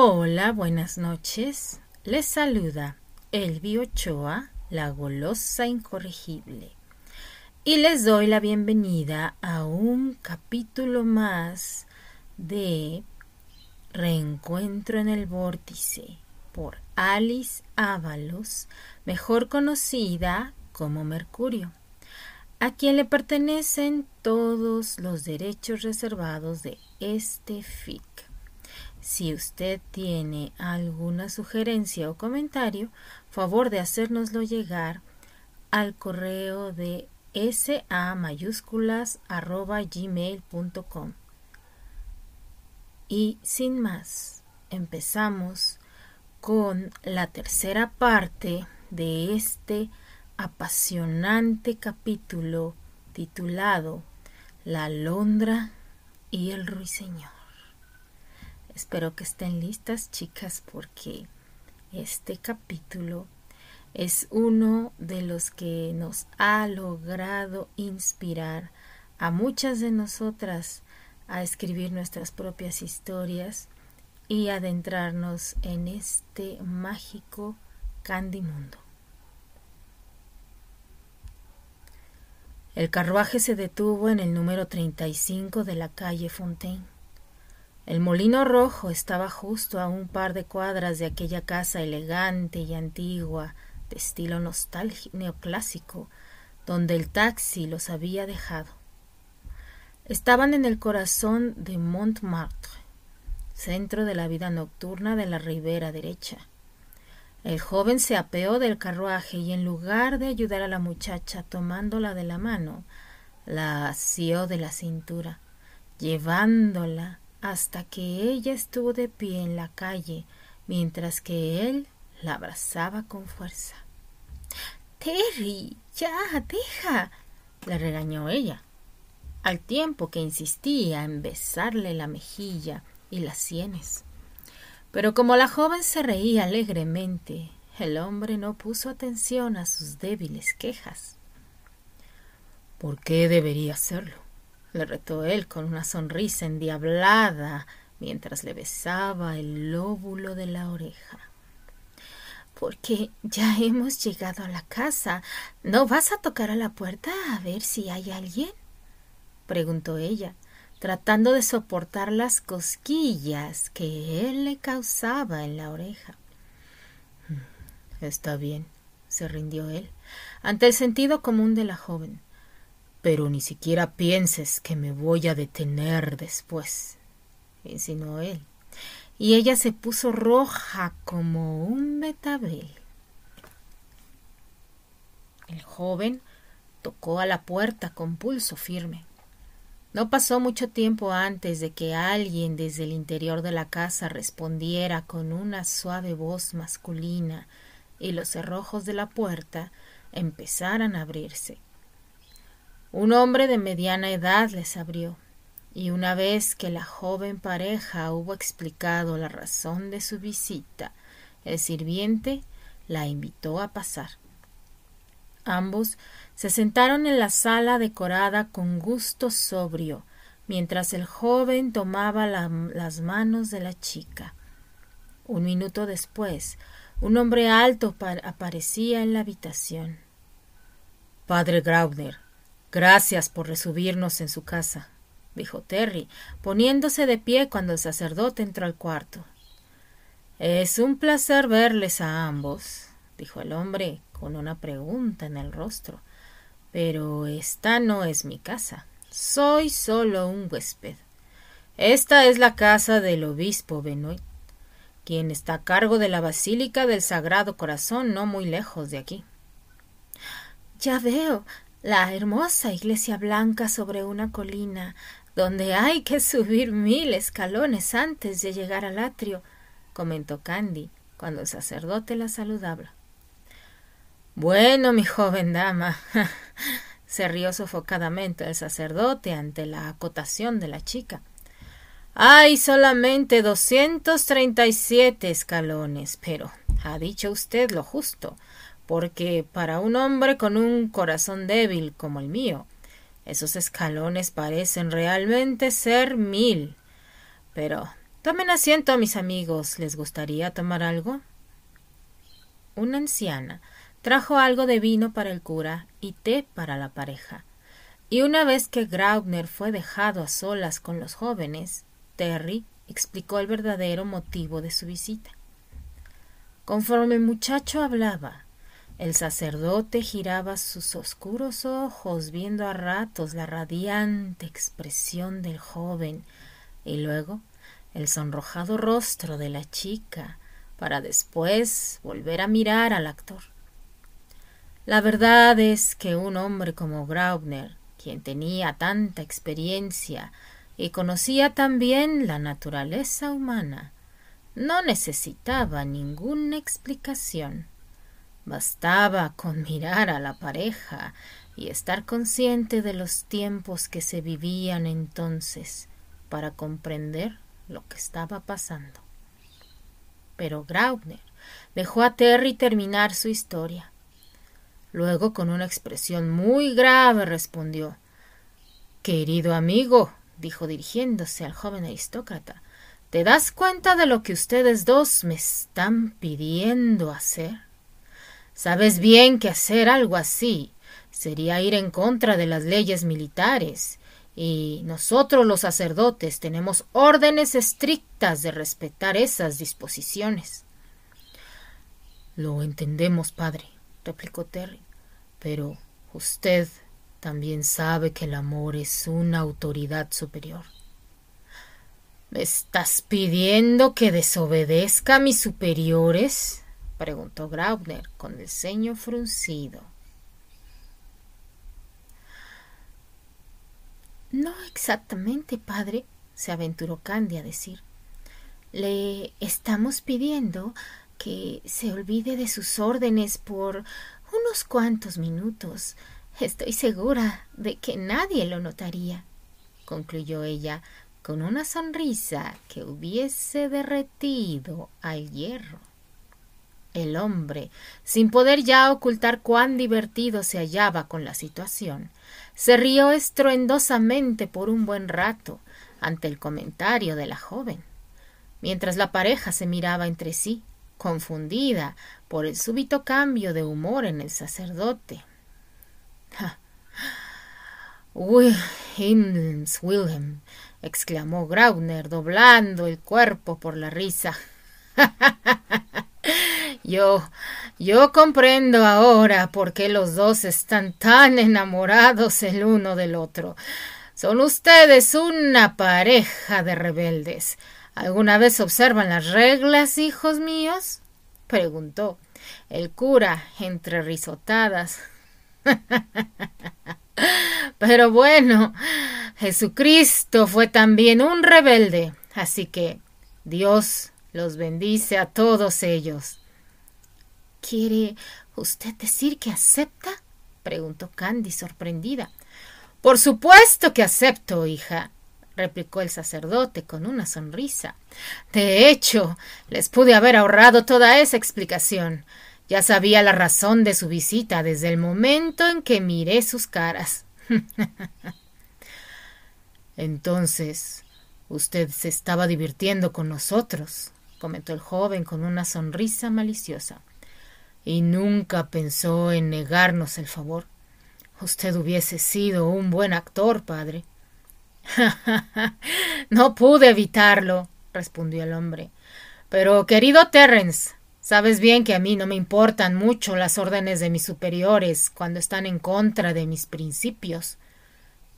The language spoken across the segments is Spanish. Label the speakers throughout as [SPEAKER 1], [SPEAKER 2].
[SPEAKER 1] Hola, buenas noches. Les saluda Elvi Ochoa, la golosa incorregible. Y les doy la bienvenida a un capítulo más de Reencuentro en el Vórtice por Alice Ábalos, mejor conocida como Mercurio, a quien le pertenecen todos los derechos reservados de este FIC. Si usted tiene alguna sugerencia o comentario, favor de hacérnoslo llegar al correo de sa mayúsculas arroba gmail.com. Y sin más, empezamos con la tercera parte de este apasionante capítulo titulado La Londra y el Ruiseñor. Espero que estén listas, chicas, porque este capítulo es uno de los que nos ha logrado inspirar a muchas de nosotras a escribir nuestras propias historias y adentrarnos en este mágico Candy Mundo. El carruaje se detuvo en el número 35 de la calle Fontaine. El molino rojo estaba justo a un par de cuadras de aquella casa elegante y antigua, de estilo neoclásico, donde el taxi los había dejado. Estaban en el corazón de Montmartre, centro de la vida nocturna de la ribera derecha. El joven se apeó del carruaje y en lugar de ayudar a la muchacha tomándola de la mano, la asió de la cintura, llevándola hasta que ella estuvo de pie en la calle mientras que él la abrazaba con fuerza. Terry, ya, deja, le regañó ella, al tiempo que insistía en besarle la mejilla y las sienes. Pero como la joven se reía alegremente, el hombre no puso atención a sus débiles quejas. ¿Por qué debería hacerlo? Le retó él con una sonrisa endiablada mientras le besaba el lóbulo de la oreja. Porque ya hemos llegado a la casa. ¿No vas a tocar a la puerta a ver si hay alguien? preguntó ella, tratando de soportar las cosquillas que él le causaba en la oreja. Está bien, se rindió él, ante el sentido común de la joven pero ni siquiera pienses que me voy a detener después, insinuó él, y ella se puso roja como un betabel. El joven tocó a la puerta con pulso firme. No pasó mucho tiempo antes de que alguien desde el interior de la casa respondiera con una suave voz masculina y los cerrojos de la puerta empezaran a abrirse. Un hombre de mediana edad les abrió, y una vez que la joven pareja hubo explicado la razón de su visita, el sirviente la invitó a pasar. Ambos se sentaron en la sala decorada con gusto sobrio, mientras el joven tomaba las manos de la chica. Un minuto después, un hombre alto aparecía en la habitación. Padre Graubner, Gracias por recibirnos en su casa, dijo Terry, poniéndose de pie cuando el sacerdote entró al cuarto. Es un placer verles a ambos, dijo el hombre con una pregunta en el rostro. Pero esta no es mi casa. Soy solo un huésped. Esta es la casa del obispo Benoit, quien está a cargo de la Basílica del Sagrado Corazón no muy lejos de aquí. Ya veo la hermosa iglesia blanca sobre una colina, donde hay que subir mil escalones antes de llegar al atrio, comentó Candy cuando el sacerdote la saludaba. Bueno, mi joven dama, se rió sofocadamente el sacerdote ante la acotación de la chica. Hay solamente doscientos treinta y siete escalones, pero ha dicho usted lo justo porque para un hombre con un corazón débil como el mío, esos escalones parecen realmente ser mil. Pero Tomen asiento, mis amigos. ¿Les gustaría tomar algo? Una anciana trajo algo de vino para el cura y té para la pareja. Y una vez que Graubner fue dejado a solas con los jóvenes, Terry explicó el verdadero motivo de su visita. Conforme el muchacho hablaba, el sacerdote giraba sus oscuros ojos viendo a ratos la radiante expresión del joven y luego el sonrojado rostro de la chica para después volver a mirar al actor. La verdad es que un hombre como Graubner, quien tenía tanta experiencia y conocía también la naturaleza humana, no necesitaba ninguna explicación. Bastaba con mirar a la pareja y estar consciente de los tiempos que se vivían entonces para comprender lo que estaba pasando. Pero Graubner dejó a Terry terminar su historia. Luego, con una expresión muy grave, respondió Querido amigo, dijo dirigiéndose al joven aristócrata, ¿te das cuenta de lo que ustedes dos me están pidiendo hacer? Sabes bien que hacer algo así sería ir en contra de las leyes militares, y nosotros los sacerdotes tenemos órdenes estrictas de respetar esas disposiciones. Lo entendemos, padre, replicó Terry, pero usted también sabe que el amor es una autoridad superior. ¿Me estás pidiendo que desobedezca a mis superiores? Preguntó Graubner con el ceño fruncido. No exactamente, padre, se aventuró Candy a decir. Le estamos pidiendo que se olvide de sus órdenes por unos cuantos minutos. Estoy segura de que nadie lo notaría, concluyó ella con una sonrisa que hubiese derretido al hierro. El hombre, sin poder ya ocultar cuán divertido se hallaba con la situación, se rió estruendosamente por un buen rato ante el comentario de la joven, mientras la pareja se miraba entre sí, confundida por el súbito cambio de humor en el sacerdote. Wilhelm, exclamó Grauner, doblando el cuerpo por la risa. Yo, yo comprendo ahora por qué los dos están tan enamorados el uno del otro. Son ustedes una pareja de rebeldes. ¿Alguna vez observan las reglas, hijos míos? preguntó el cura entre risotadas. Pero bueno, Jesucristo fue también un rebelde, así que Dios los bendice a todos ellos. ¿Quiere usted decir que acepta? preguntó Candy sorprendida. Por supuesto que acepto, hija, replicó el sacerdote con una sonrisa. De hecho, les pude haber ahorrado toda esa explicación. Ya sabía la razón de su visita desde el momento en que miré sus caras. Entonces, usted se estaba divirtiendo con nosotros, comentó el joven con una sonrisa maliciosa. Y nunca pensó en negarnos el favor. Usted hubiese sido un buen actor, padre. no pude evitarlo, respondió el hombre. Pero, querido Terence, sabes bien que a mí no me importan mucho las órdenes de mis superiores cuando están en contra de mis principios.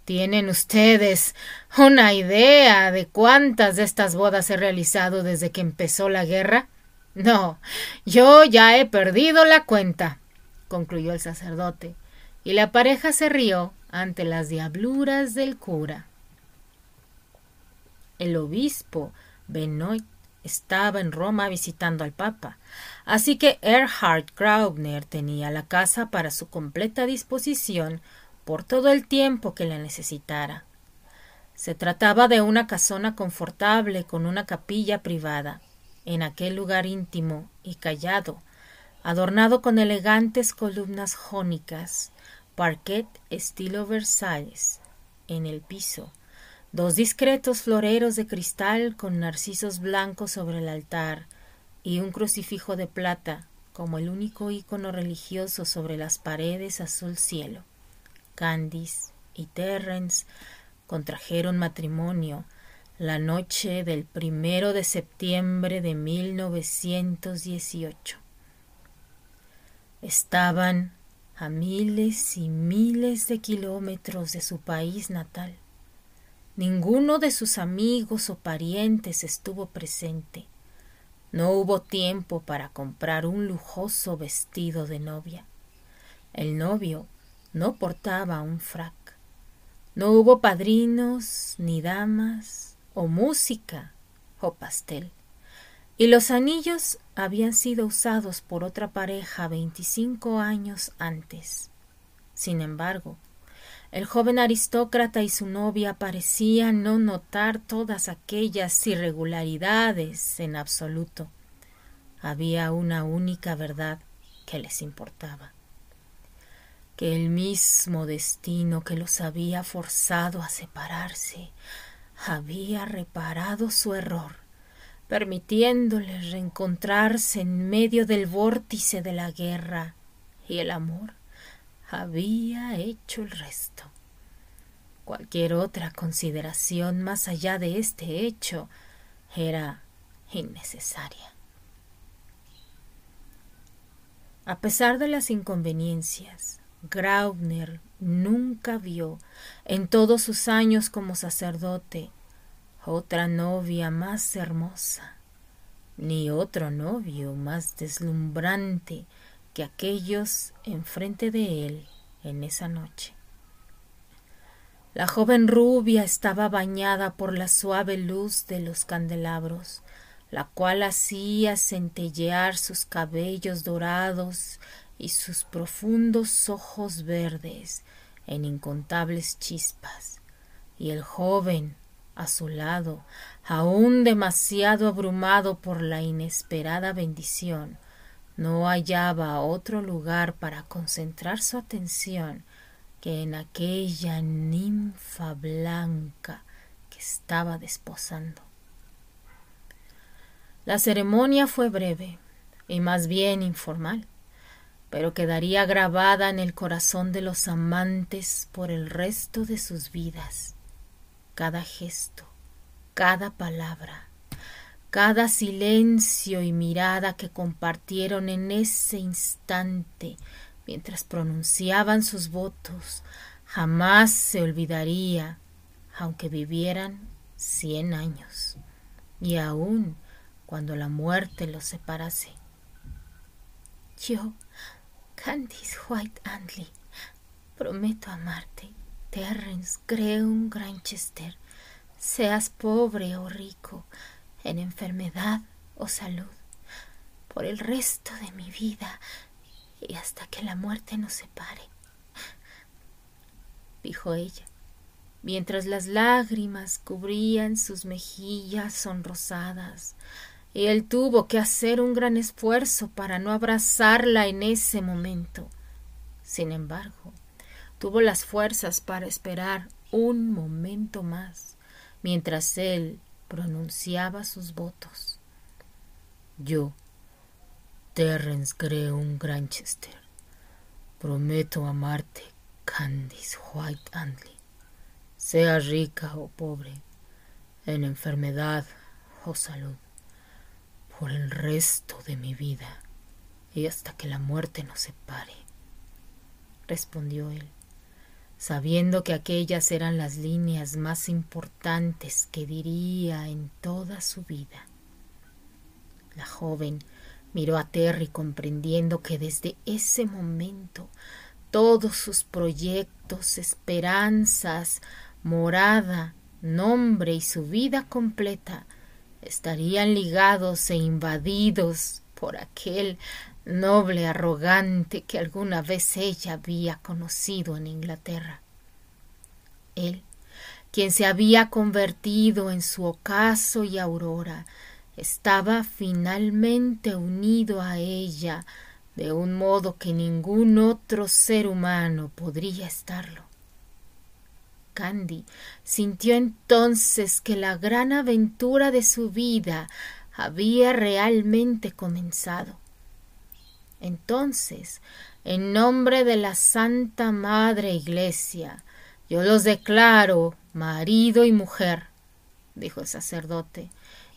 [SPEAKER 1] ¿Tienen ustedes una idea de cuántas de estas bodas he realizado desde que empezó la guerra? No, yo ya he perdido la cuenta, concluyó el sacerdote, y la pareja se rió ante las diabluras del cura. El obispo Benoit estaba en Roma visitando al Papa, así que Erhard Graubner tenía la casa para su completa disposición por todo el tiempo que la necesitara. Se trataba de una casona confortable con una capilla privada, en aquel lugar íntimo y callado, adornado con elegantes columnas jónicas, parquet estilo Versalles, en el piso, dos discretos floreros de cristal con narcisos blancos sobre el altar y un crucifijo de plata como el único ícono religioso sobre las paredes azul cielo. Candice y Terrence contrajeron matrimonio la noche del primero de septiembre de 1918. Estaban a miles y miles de kilómetros de su país natal. Ninguno de sus amigos o parientes estuvo presente. No hubo tiempo para comprar un lujoso vestido de novia. El novio no portaba un frac. No hubo padrinos, ni damas, o música, o pastel. Y los anillos habían sido usados por otra pareja veinticinco años antes. Sin embargo, el joven aristócrata y su novia parecían no notar todas aquellas irregularidades en absoluto. Había una única verdad que les importaba que el mismo destino que los había forzado a separarse había reparado su error, permitiéndoles reencontrarse en medio del vórtice de la guerra, y el amor había hecho el resto. Cualquier otra consideración más allá de este hecho era innecesaria. A pesar de las inconveniencias, Graubner nunca vio en todos sus años como sacerdote otra novia más hermosa, ni otro novio más deslumbrante que aquellos enfrente de él en esa noche. La joven rubia estaba bañada por la suave luz de los candelabros, la cual hacía centellear sus cabellos dorados y sus profundos ojos verdes en incontables chispas, y el joven a su lado, aún demasiado abrumado por la inesperada bendición, no hallaba otro lugar para concentrar su atención que en aquella ninfa blanca que estaba desposando. La ceremonia fue breve y más bien informal pero quedaría grabada en el corazón de los amantes por el resto de sus vidas. Cada gesto, cada palabra, cada silencio y mirada que compartieron en ese instante mientras pronunciaban sus votos, jamás se olvidaría, aunque vivieran cien años, y aun cuando la muerte los separase. Yo Candice White Andley, prometo amarte. Terrence Greun Granchester, seas pobre o rico, en enfermedad o salud, por el resto de mi vida y hasta que la muerte nos separe. Dijo ella, mientras las lágrimas cubrían sus mejillas sonrosadas, y él tuvo que hacer un gran esfuerzo para no abrazarla en ese momento. Sin embargo, tuvo las fuerzas para esperar un momento más, mientras él pronunciaba sus votos. Yo, Terrence Greun Granchester, prometo amarte, Candice White Andley, sea rica o pobre, en enfermedad o salud por el resto de mi vida y hasta que la muerte nos separe, respondió él, sabiendo que aquellas eran las líneas más importantes que diría en toda su vida. La joven miró a Terry comprendiendo que desde ese momento todos sus proyectos, esperanzas, morada, nombre y su vida completa estarían ligados e invadidos por aquel noble arrogante que alguna vez ella había conocido en Inglaterra. Él, quien se había convertido en su ocaso y aurora, estaba finalmente unido a ella de un modo que ningún otro ser humano podría estarlo. Sintió entonces que la gran aventura de su vida había realmente comenzado. Entonces, en nombre de la Santa Madre Iglesia, yo los declaro marido y mujer, dijo el sacerdote,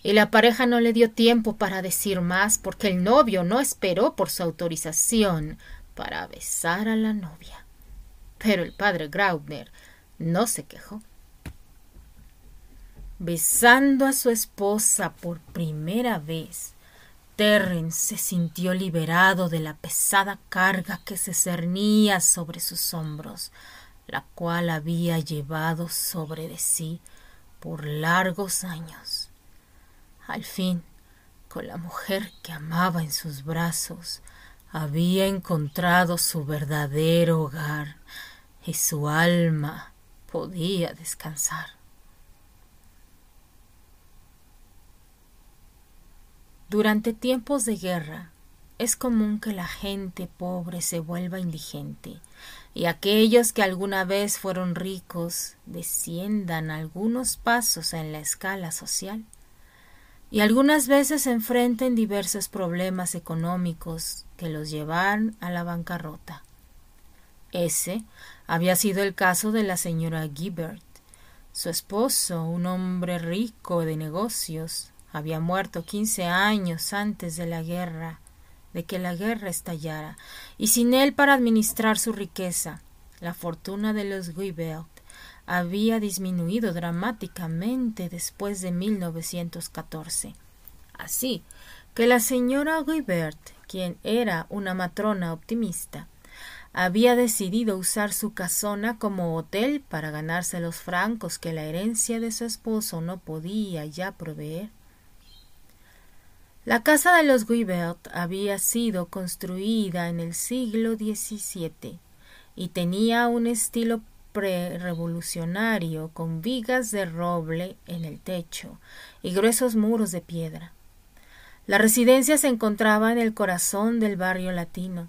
[SPEAKER 1] y la pareja no le dio tiempo para decir más porque el novio no esperó por su autorización para besar a la novia. Pero el padre Graubner no se quejó. Besando a su esposa por primera vez, Terrence se sintió liberado de la pesada carga que se cernía sobre sus hombros, la cual había llevado sobre de sí por largos años. Al fin, con la mujer que amaba en sus brazos, había encontrado su verdadero hogar y su alma podía descansar. Durante tiempos de guerra es común que la gente pobre se vuelva indigente y aquellos que alguna vez fueron ricos desciendan algunos pasos en la escala social y algunas veces enfrenten diversos problemas económicos que los llevan a la bancarrota. Ese había sido el caso de la señora Gibbert. Su esposo, un hombre rico de negocios, había muerto quince años antes de la guerra, de que la guerra estallara, y sin él para administrar su riqueza, la fortuna de los Guibert había disminuido dramáticamente después de 1914. Así que la señora Guibert, quien era una matrona optimista, había decidido usar su casona como hotel para ganarse los francos que la herencia de su esposo no podía ya proveer. La casa de los Guibert había sido construida en el siglo XVII y tenía un estilo prerevolucionario con vigas de roble en el techo y gruesos muros de piedra. La residencia se encontraba en el corazón del barrio latino,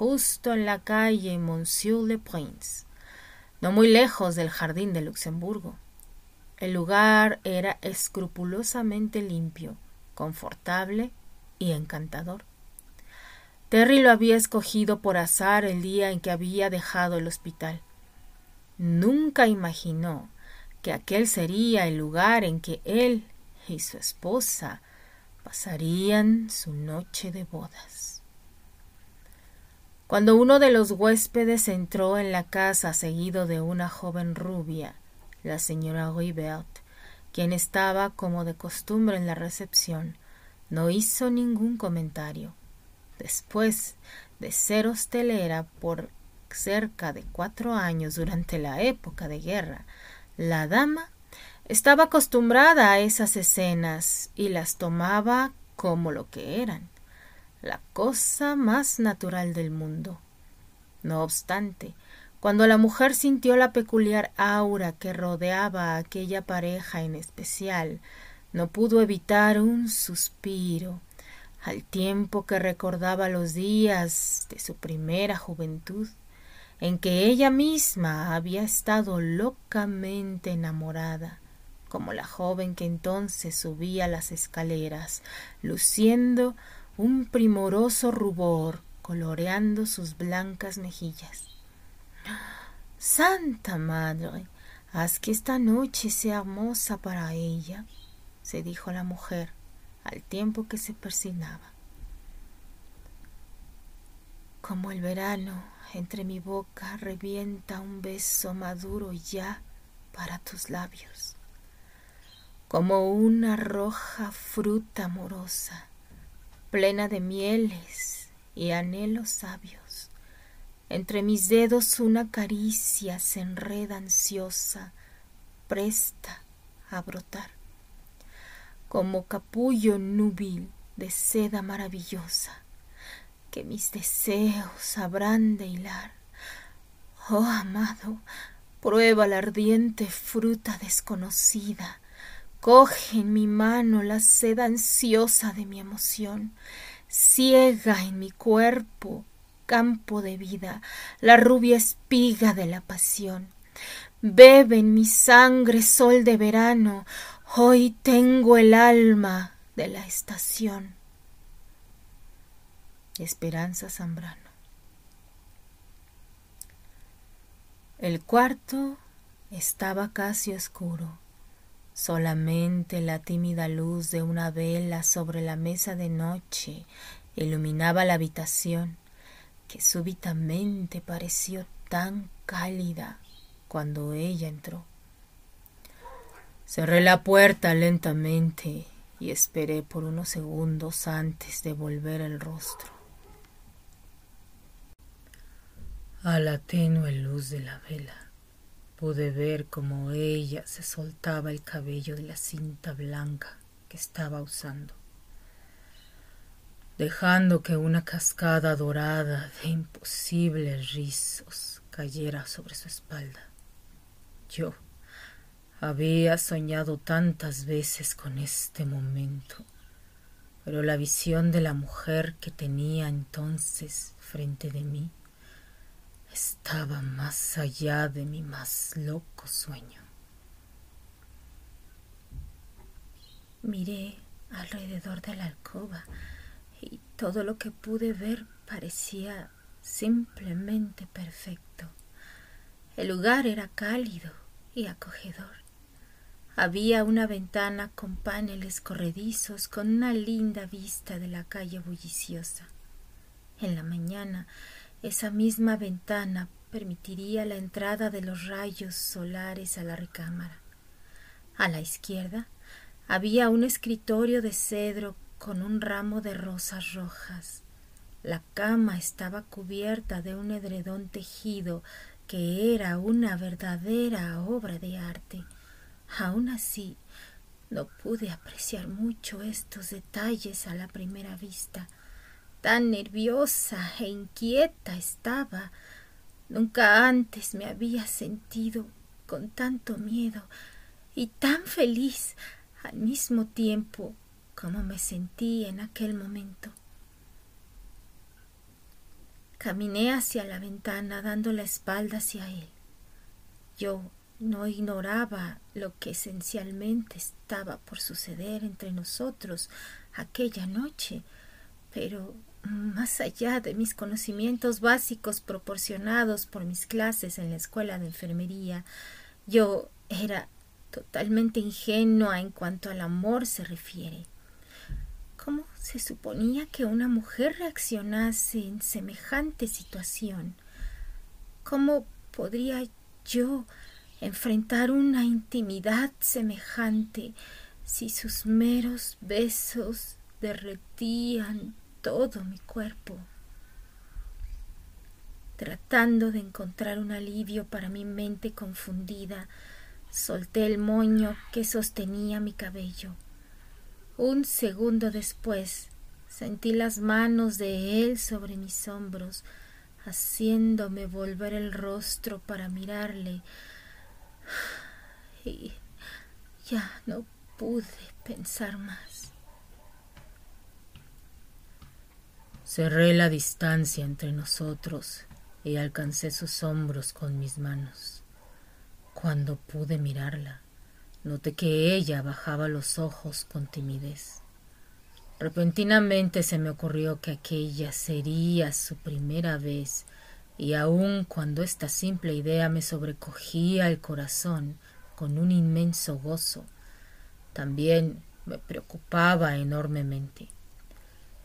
[SPEAKER 1] justo en la calle Monsieur le Prince, no muy lejos del jardín de Luxemburgo. El lugar era escrupulosamente limpio, confortable y encantador. Terry lo había escogido por azar el día en que había dejado el hospital. Nunca imaginó que aquel sería el lugar en que él y su esposa pasarían su noche de bodas. Cuando uno de los huéspedes entró en la casa seguido de una joven rubia, la señora Ribert, quien estaba como de costumbre en la recepción, no hizo ningún comentario. Después de ser hostelera por cerca de cuatro años durante la época de guerra, la dama estaba acostumbrada a esas escenas y las tomaba como lo que eran, la cosa más natural del mundo. No obstante, cuando la mujer sintió la peculiar aura que rodeaba a aquella pareja en especial, no pudo evitar un suspiro, al tiempo que recordaba los días de su primera juventud en que ella misma había estado locamente enamorada, como la joven que entonces subía las escaleras, luciendo un primoroso rubor coloreando sus blancas mejillas. Santa Madre, haz que esta noche sea hermosa para ella, se dijo la mujer al tiempo que se persignaba. Como el verano entre mi boca revienta un beso maduro ya para tus labios, como una roja fruta amorosa, plena de mieles y anhelos sabios. Entre mis dedos una caricia se enreda ansiosa, presta a brotar, como capullo núbil de seda maravillosa que mis deseos habrán de hilar. Oh amado, prueba la ardiente fruta desconocida, coge en mi mano la seda ansiosa de mi emoción, ciega en mi cuerpo, campo de vida, la rubia espiga de la pasión. bebe en mi sangre sol de verano, hoy tengo el alma de la estación. Esperanza Zambrano. El cuarto estaba casi oscuro. Solamente la tímida luz de una vela sobre la mesa de noche iluminaba la habitación, que súbitamente pareció tan cálida cuando ella entró. Cerré la puerta lentamente y esperé por unos segundos antes de volver el rostro. A la tenue luz de la vela Pude ver cómo ella se soltaba el cabello de la cinta blanca que estaba usando, dejando que una cascada dorada de imposibles rizos cayera sobre su espalda. Yo había soñado tantas veces con este momento, pero la visión de la mujer que tenía entonces frente de mí estaba más allá de mi más loco sueño. Miré alrededor de la alcoba y todo lo que pude ver parecía simplemente perfecto. El lugar era cálido y acogedor. Había una ventana con paneles corredizos con una linda vista de la calle bulliciosa. En la mañana esa misma ventana permitiría la entrada de los rayos solares a la recámara. A la izquierda había un escritorio de cedro con un ramo de rosas rojas. La cama estaba cubierta de un edredón tejido que era una verdadera obra de arte. Aun así, no pude apreciar mucho estos detalles a la primera vista. Tan nerviosa e inquieta estaba. Nunca antes me había sentido con tanto miedo y tan feliz al mismo tiempo como me sentí en aquel momento. Caminé hacia la ventana dando la espalda hacia él. Yo no ignoraba lo que esencialmente estaba por suceder entre nosotros aquella noche, pero más allá de mis conocimientos básicos proporcionados por mis clases en la escuela de enfermería, yo era totalmente ingenua en cuanto al amor se refiere. ¿Cómo se suponía que una mujer reaccionase en semejante situación? ¿Cómo podría yo enfrentar una intimidad semejante si sus meros besos derretían todo mi cuerpo, tratando de encontrar un alivio para mi mente confundida, solté el moño que sostenía mi cabello. Un segundo después sentí las manos de él sobre mis hombros, haciéndome volver el rostro para mirarle. Y ya no pude pensar más. Cerré la distancia entre nosotros y alcancé sus hombros con mis manos. Cuando pude mirarla, noté que ella bajaba los ojos con timidez. Repentinamente se me ocurrió que aquella sería su primera vez, y aun cuando esta simple idea me sobrecogía el corazón con un inmenso gozo, también me preocupaba enormemente.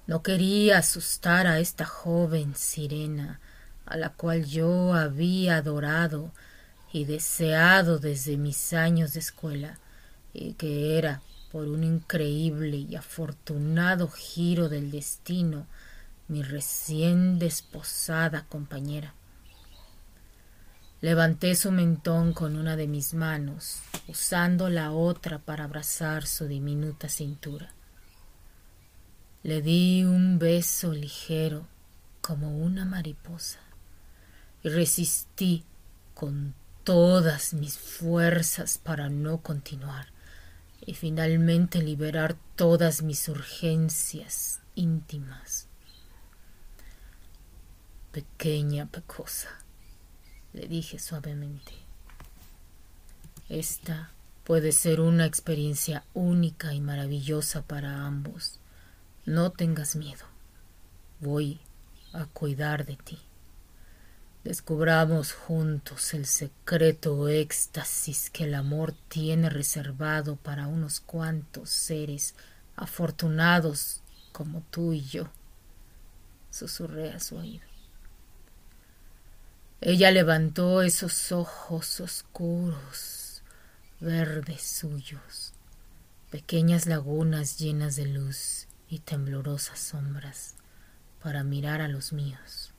[SPEAKER 1] No quería asustar a esta joven sirena, a la cual yo había adorado y deseado desde mis años de escuela, y que era, por un increíble y afortunado giro del destino, mi recién desposada compañera. Levanté su mentón con una de mis manos, usando la otra para abrazar su diminuta cintura. Le di un beso ligero como una mariposa y resistí con todas mis fuerzas para no continuar y finalmente liberar todas mis urgencias íntimas. Pequeña pecosa, le dije suavemente, Esta puede ser una experiencia única y maravillosa para ambos. No tengas miedo. Voy a cuidar de ti. Descubramos juntos el secreto éxtasis que el amor tiene reservado para unos cuantos seres afortunados como tú y yo, susurré a su oído. Ella levantó esos ojos oscuros, verdes suyos, pequeñas lagunas llenas de luz y temblorosas sombras, para mirar a los míos.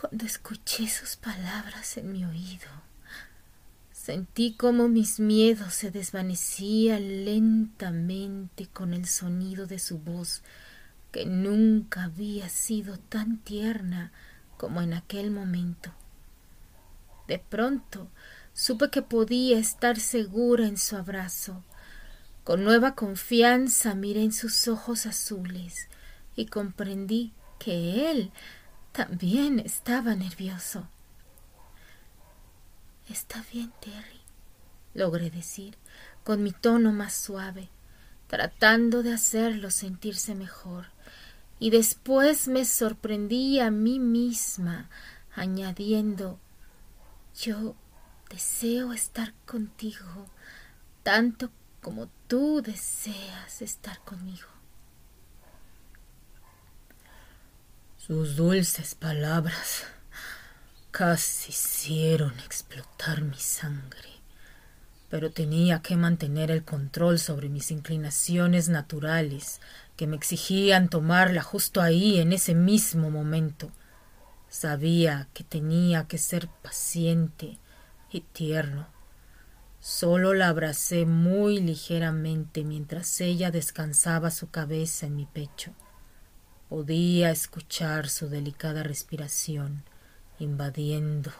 [SPEAKER 1] Cuando escuché sus palabras en mi oído, sentí como mis miedos se desvanecían lentamente con el sonido de su voz, que nunca había sido tan tierna como en aquel momento. De pronto supe que podía estar segura en su abrazo. Con nueva confianza miré en sus ojos azules y comprendí que él también estaba nervioso. Está bien, Terry, logré decir, con mi tono más suave, tratando de hacerlo sentirse mejor. Y después me sorprendí a mí misma, añadiendo Yo deseo estar contigo tanto como tú deseas estar conmigo. Sus dulces palabras casi hicieron explotar mi sangre, pero tenía que mantener el control sobre mis inclinaciones naturales que me exigían tomarla justo ahí, en ese mismo momento. Sabía que tenía que ser paciente y tierno. Solo la abracé muy ligeramente mientras ella descansaba su cabeza en mi pecho. Podía escuchar su delicada respiración invadiendo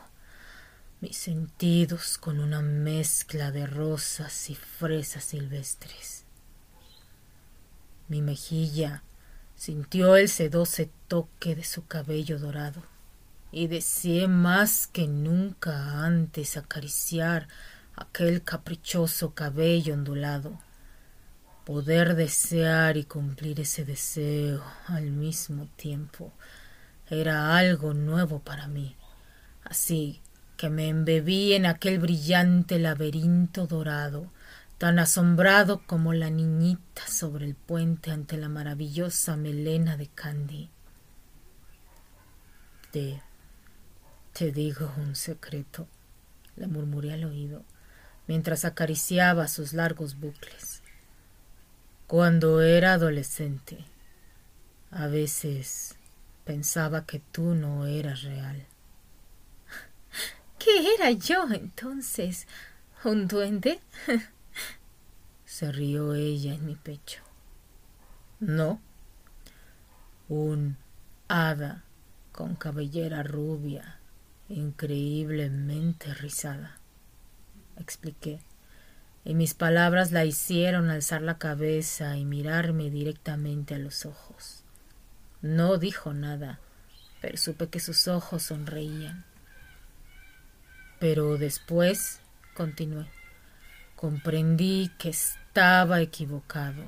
[SPEAKER 1] mis sentidos con una mezcla de rosas y fresas silvestres. Mi mejilla sintió el sedoso toque de su cabello dorado y deseé más que nunca antes acariciar aquel caprichoso cabello ondulado Poder desear y cumplir ese deseo al mismo tiempo era algo nuevo para mí. Así que me embebí en aquel brillante laberinto dorado, tan asombrado como la niñita sobre el puente ante la maravillosa melena de Candy. Te, te digo un secreto, le murmuré al oído, mientras acariciaba sus largos bucles. Cuando era adolescente, a veces pensaba que tú no eras real. ¿Qué era yo entonces? ¿Un duende? Se rió ella en mi pecho. No, un hada con cabellera rubia, increíblemente rizada, expliqué y mis palabras la hicieron alzar la cabeza y mirarme directamente a los ojos. No dijo nada, pero supe que sus ojos sonreían. Pero después, continué, comprendí que estaba equivocado.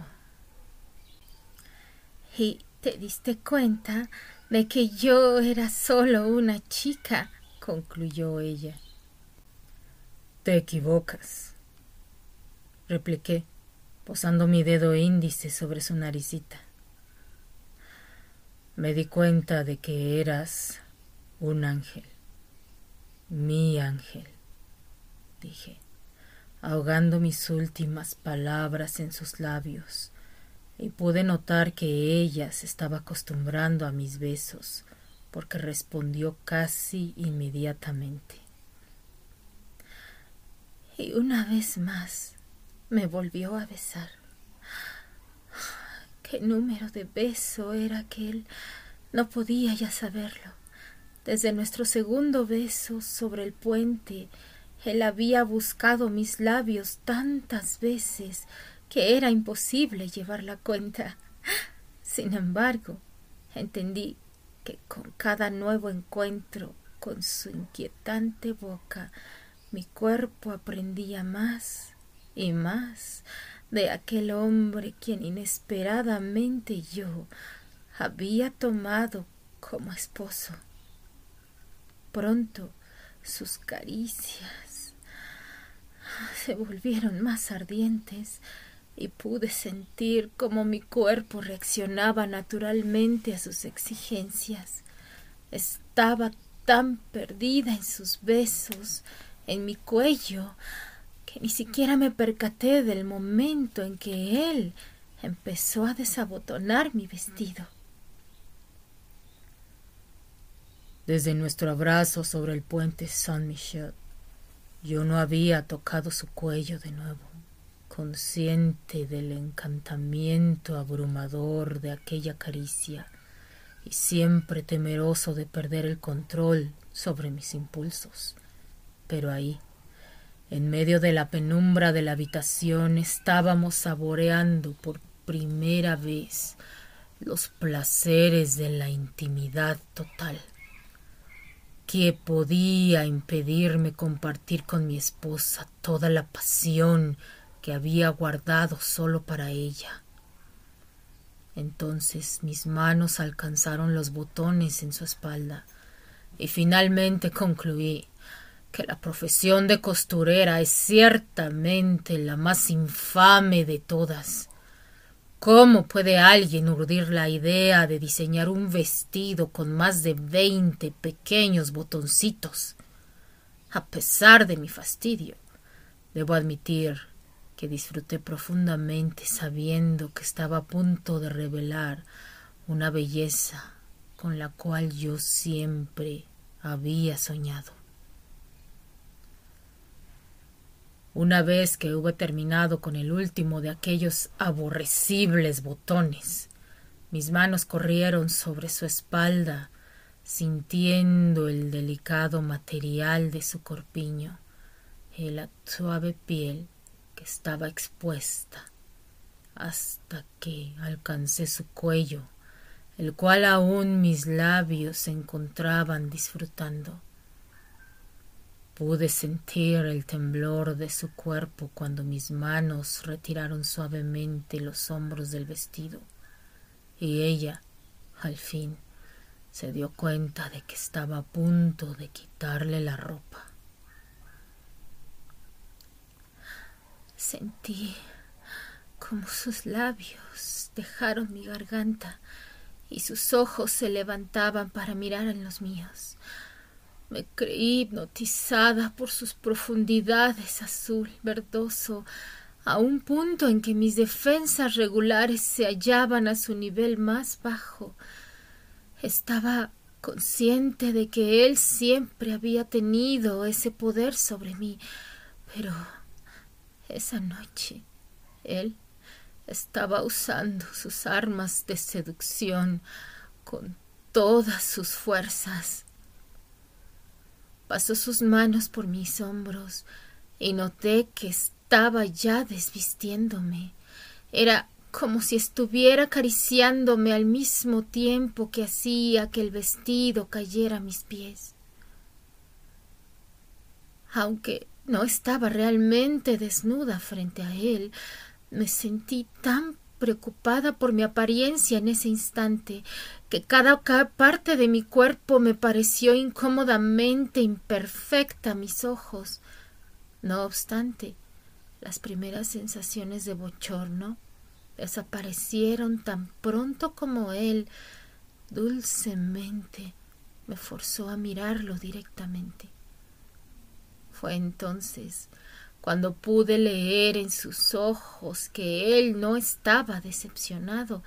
[SPEAKER 1] Y te diste cuenta de que yo era solo una chica, concluyó ella. Te equivocas, repliqué, posando mi dedo índice sobre su naricita. Me di cuenta de que eras un ángel, mi ángel, dije, ahogando mis últimas palabras en sus labios, y pude notar que ella se estaba acostumbrando a mis besos, porque respondió casi inmediatamente. Y una vez más, me volvió a besar. ¿Qué número de beso era aquel? No podía ya saberlo. Desde nuestro segundo beso sobre el puente, él había buscado mis labios tantas veces que era imposible llevar la cuenta. Sin embargo, entendí que con cada nuevo encuentro con su inquietante boca, mi cuerpo aprendía más y más de aquel hombre quien inesperadamente yo había tomado como esposo. Pronto sus caricias se volvieron más ardientes y pude sentir cómo mi cuerpo reaccionaba naturalmente a sus exigencias. Estaba tan perdida en sus besos, en mi cuello, que ni siquiera me percaté del momento en que él empezó a desabotonar mi vestido.
[SPEAKER 2] Desde nuestro abrazo sobre el puente Saint Michel, yo no había tocado su cuello de nuevo, consciente del encantamiento abrumador de aquella caricia y siempre temeroso de perder el control sobre mis impulsos. Pero ahí, en medio de la penumbra de la habitación, estábamos saboreando por primera vez los placeres de la intimidad total que podía impedirme compartir con mi esposa toda la pasión que había guardado solo para ella. Entonces mis manos alcanzaron los botones en su espalda y finalmente concluí que la profesión de costurera es ciertamente la más infame de todas ¿Cómo puede alguien urdir la idea de diseñar un vestido con más de veinte pequeños botoncitos? A pesar de mi fastidio, debo admitir que disfruté profundamente sabiendo que estaba a punto de revelar una belleza con la cual yo siempre había soñado. Una vez que hube terminado con el último de aquellos aborrecibles botones, mis manos corrieron sobre su espalda, sintiendo el delicado material de su corpiño y la suave piel que estaba expuesta, hasta que alcancé su cuello, el cual aún mis labios se encontraban disfrutando. Pude sentir el temblor de su cuerpo cuando mis manos retiraron suavemente los hombros del vestido y ella, al fin, se dio cuenta de que estaba a punto de quitarle la ropa.
[SPEAKER 1] Sentí como sus labios dejaron mi garganta y sus ojos se levantaban para mirar en los míos. Me creí hipnotizada por sus profundidades azul verdoso, a un punto en que mis defensas regulares se hallaban a su nivel más bajo. Estaba consciente de que él siempre había tenido ese poder sobre mí, pero esa noche él estaba usando sus armas de seducción con todas sus fuerzas. Pasó sus manos por mis hombros y noté que estaba ya desvistiéndome. Era como si estuviera acariciándome al mismo tiempo que hacía que el vestido cayera a mis pies. Aunque no estaba realmente desnuda frente a él, me sentí tan preocupada por mi apariencia en ese instante, que cada parte de mi cuerpo me pareció incómodamente imperfecta a mis ojos. No obstante, las primeras sensaciones de bochorno desaparecieron tan pronto como él dulcemente me forzó a mirarlo directamente. Fue entonces cuando pude leer en sus ojos que él no estaba decepcionado,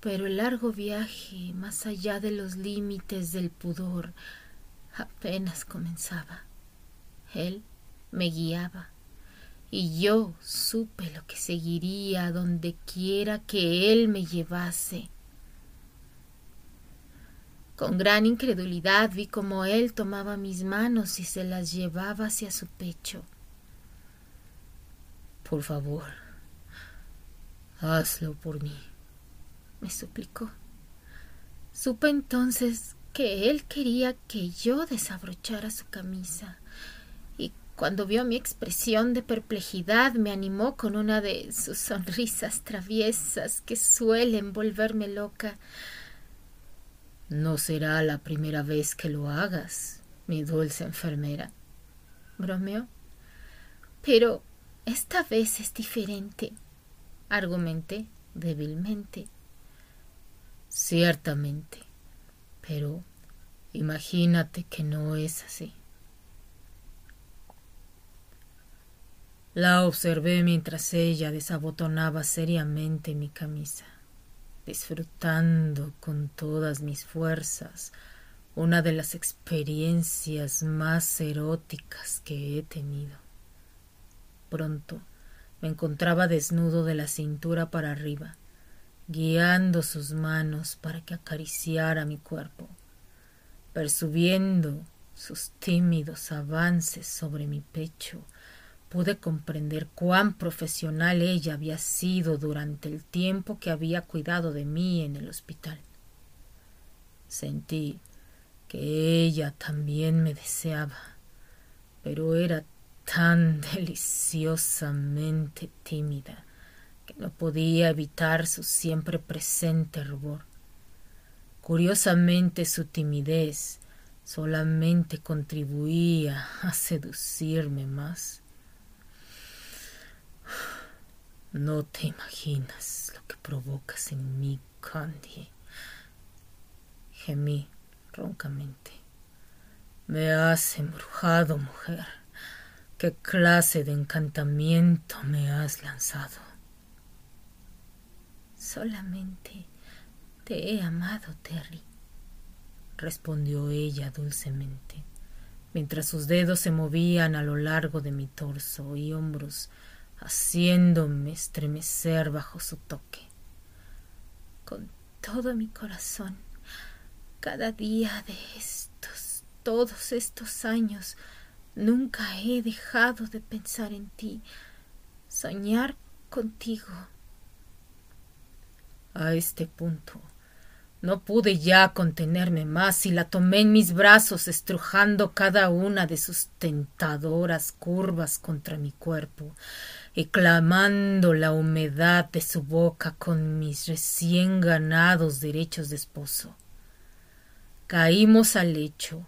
[SPEAKER 1] pero el largo viaje más allá de los límites del pudor apenas comenzaba. Él me guiaba y yo supe lo que seguiría donde quiera que él me llevase. Con gran incredulidad vi cómo él tomaba mis manos y se las llevaba hacia su pecho.
[SPEAKER 2] Por favor, hazlo por mí,
[SPEAKER 1] me suplicó. Supe entonces que él quería que yo desabrochara su camisa. Y cuando vio mi expresión de perplejidad me animó con una de sus sonrisas traviesas que suelen volverme loca.
[SPEAKER 2] No será la primera vez que lo hagas, mi dulce enfermera.
[SPEAKER 1] Bromeó. Pero esta vez es diferente, argumenté débilmente.
[SPEAKER 2] Ciertamente, pero imagínate que no es así. La observé mientras ella desabotonaba seriamente mi camisa, disfrutando con todas mis fuerzas una de las experiencias más eróticas que he tenido. Pronto me encontraba desnudo de la cintura para arriba, guiando sus manos para que acariciara mi cuerpo, percibiendo sus tímidos avances sobre mi pecho, pude comprender cuán profesional ella había sido durante el tiempo que había cuidado de mí en el hospital. Sentí que ella también me deseaba, pero era tan deliciosamente tímida que no podía evitar su siempre presente rubor. Curiosamente su timidez solamente contribuía a seducirme más. No te imaginas lo que provocas en mí, Candy. Gemí roncamente. Me has embrujado, mujer. ¿Qué clase de encantamiento me has lanzado?
[SPEAKER 1] Solamente te he amado, Terry, respondió ella dulcemente, mientras sus dedos se movían a lo largo de mi torso y hombros, haciéndome estremecer bajo su toque. Con todo mi corazón, cada día de estos, todos estos años, Nunca he dejado de pensar en ti, soñar contigo.
[SPEAKER 2] A este punto no pude ya contenerme más y la tomé en mis brazos estrujando cada una de sus tentadoras curvas contra mi cuerpo y clamando la humedad de su boca con mis recién ganados derechos de esposo. Caímos al lecho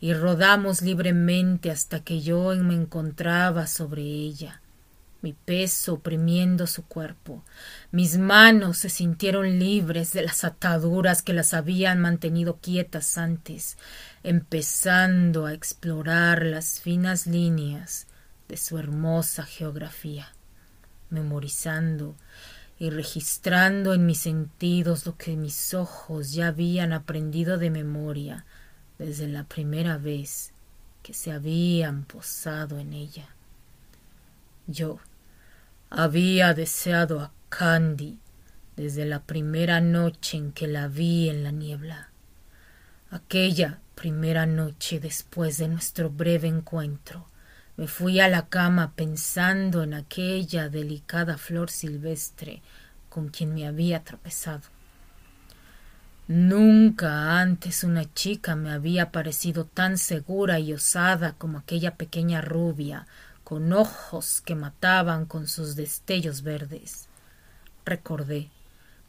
[SPEAKER 2] y rodamos libremente hasta que yo me encontraba sobre ella, mi peso oprimiendo su cuerpo. Mis manos se sintieron libres de las ataduras que las habían mantenido quietas antes, empezando a explorar las finas líneas de su hermosa geografía, memorizando y registrando en mis sentidos lo que mis ojos ya habían aprendido de memoria desde la primera vez que se habían posado en ella. Yo había deseado a Candy desde la primera noche en que la vi en la niebla. Aquella primera noche después de nuestro breve encuentro, me fui a la cama pensando en aquella delicada flor silvestre con quien me había tropezado. Nunca antes una chica me había parecido tan segura y osada como aquella pequeña rubia, con ojos que mataban con sus destellos verdes. Recordé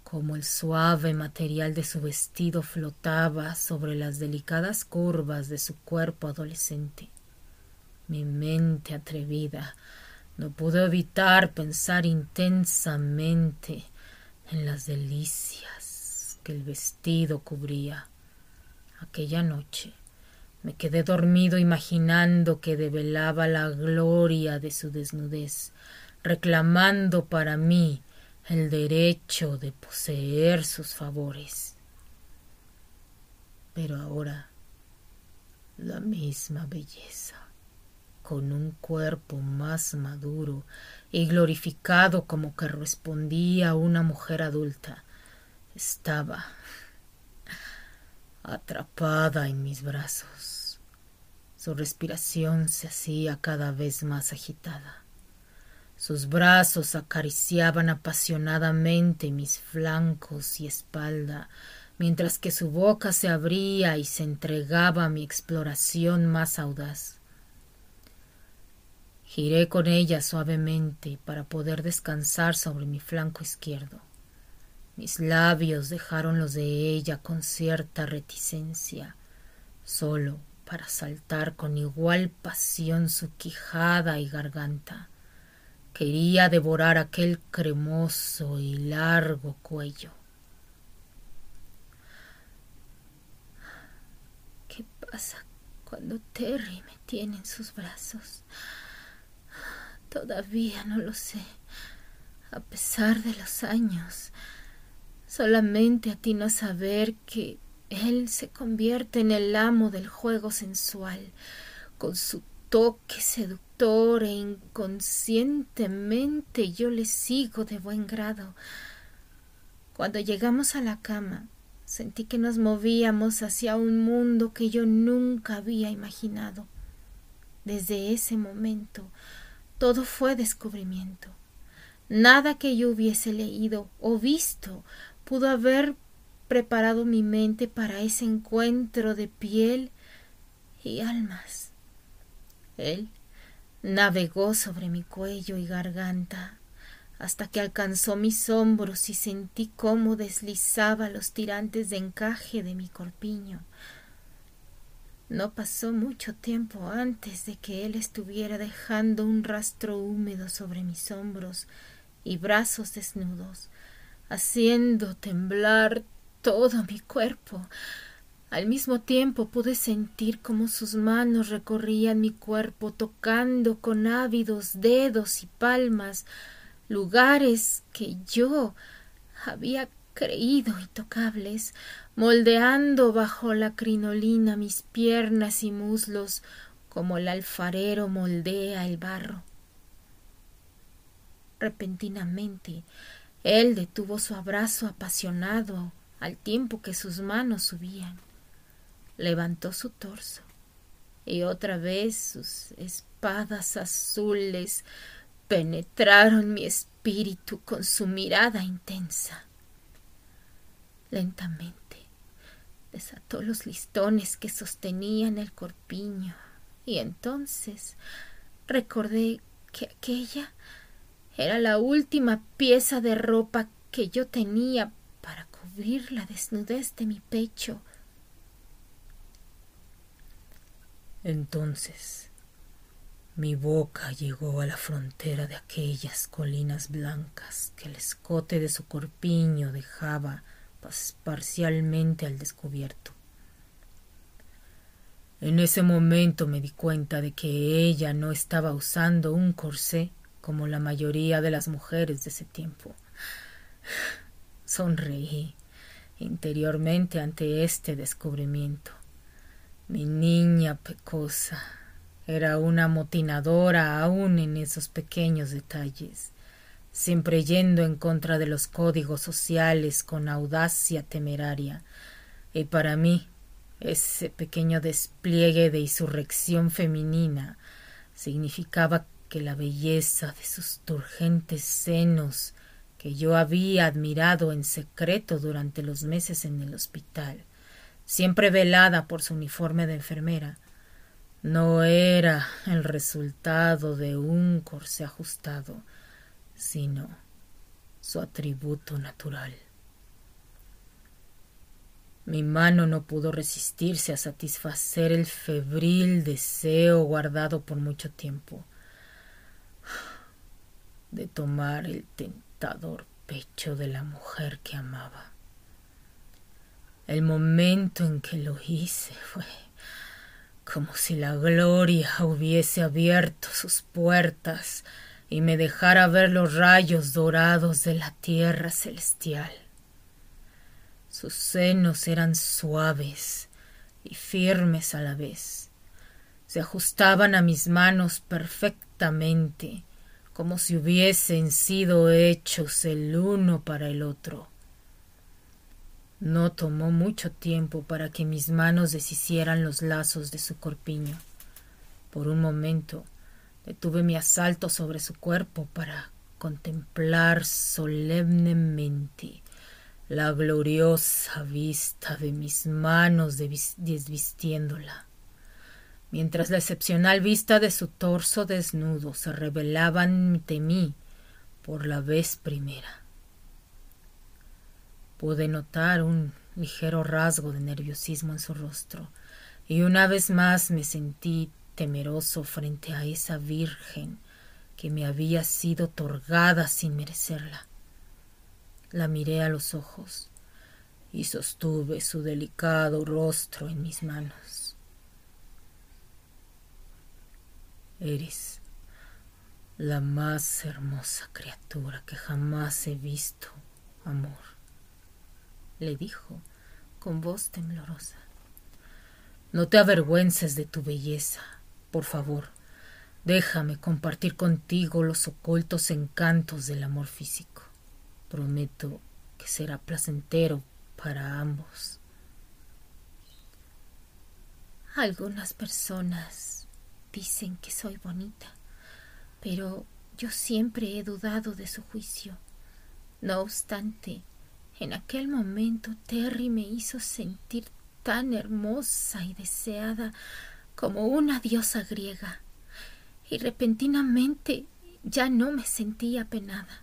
[SPEAKER 2] cómo el suave material de su vestido flotaba sobre las delicadas curvas de su cuerpo adolescente. Mi mente atrevida no pudo evitar pensar intensamente en las delicias el vestido cubría. Aquella noche me quedé dormido imaginando que develaba la gloria de su desnudez, reclamando para mí el derecho de poseer sus favores. Pero ahora la misma belleza, con un cuerpo más maduro y glorificado como que respondía a una mujer adulta, estaba atrapada en mis brazos. Su respiración se hacía cada vez más agitada. Sus brazos acariciaban apasionadamente mis flancos y espalda, mientras que su boca se abría y se entregaba a mi exploración más audaz. Giré con ella suavemente para poder descansar sobre mi flanco izquierdo. Mis labios dejaron los de ella con cierta reticencia, solo para saltar con igual pasión su quijada y garganta. Quería devorar aquel cremoso y largo cuello. ¿Qué pasa cuando Terry me tiene en sus brazos? Todavía no lo sé. A pesar de los años, solamente atino a saber que él se convierte en el amo del juego sensual, con su toque seductor e inconscientemente yo le sigo de buen grado. Cuando llegamos a la cama, sentí que nos movíamos hacia un mundo que yo nunca había imaginado. Desde ese momento, todo fue descubrimiento. Nada que yo hubiese leído o visto pudo haber preparado mi mente para ese encuentro de piel y almas. Él navegó sobre mi cuello y garganta hasta que alcanzó mis hombros y sentí cómo deslizaba los tirantes de encaje de mi corpiño. No pasó mucho tiempo antes de que él estuviera dejando un rastro húmedo sobre mis hombros y brazos desnudos, haciendo temblar todo mi cuerpo. Al mismo tiempo pude sentir cómo sus manos recorrían mi cuerpo, tocando con ávidos dedos y palmas lugares que yo había creído intocables, moldeando bajo la crinolina mis piernas y muslos como el alfarero moldea el barro. Repentinamente él detuvo su abrazo apasionado al tiempo que sus manos subían. Levantó su torso y otra vez sus espadas azules penetraron mi espíritu con su mirada intensa. Lentamente desató los listones que sostenían el corpiño y entonces recordé que aquella era la última pieza de ropa que yo tenía la desnudez de mi pecho. Entonces mi boca llegó a la frontera de aquellas colinas blancas que el escote de su corpiño dejaba parcialmente al descubierto. En ese momento me di cuenta de que ella no estaba usando un corsé como la mayoría de las mujeres de ese tiempo. Sonreí interiormente ante este descubrimiento. Mi niña pecosa era una amotinadora aún en esos pequeños detalles, siempre yendo en contra de los códigos sociales con audacia temeraria, y para mí ese pequeño despliegue de insurrección femenina significaba que la belleza de sus turgentes senos que yo había admirado en secreto durante los meses en el hospital, siempre velada por su uniforme de enfermera, no era el resultado de un corsé ajustado, sino su atributo natural. Mi mano no pudo resistirse a satisfacer el febril deseo guardado por mucho tiempo de tomar el pecho de la mujer que amaba. El momento en que lo hice fue como si la gloria hubiese abierto sus puertas y me dejara ver los rayos dorados de la tierra celestial. Sus senos eran suaves y firmes a la vez. Se ajustaban a mis manos perfectamente como si hubiesen sido hechos el uno para el otro. No tomó mucho tiempo para que mis manos deshicieran los lazos de su corpiño. Por un momento detuve mi asalto sobre su cuerpo para contemplar solemnemente la gloriosa vista de mis manos desvistiéndola, mientras la excepcional vista de su torso desnudo se revelaba ante mí por la vez primera. Pude notar un ligero rasgo de nerviosismo en su rostro, y una vez más me sentí temeroso frente a esa virgen que me había sido otorgada sin merecerla. La miré a los ojos y sostuve su delicado rostro en mis manos. Eres la más hermosa criatura que jamás he visto, amor, le dijo con voz temblorosa. No te avergüences de tu belleza, por favor. Déjame compartir contigo los ocultos encantos del amor físico. Prometo que será placentero para ambos.
[SPEAKER 1] Algunas personas dicen que soy bonita pero yo siempre he dudado de su juicio. No obstante, en aquel momento Terry me hizo sentir tan hermosa y deseada como una diosa griega, y repentinamente ya no me sentía penada,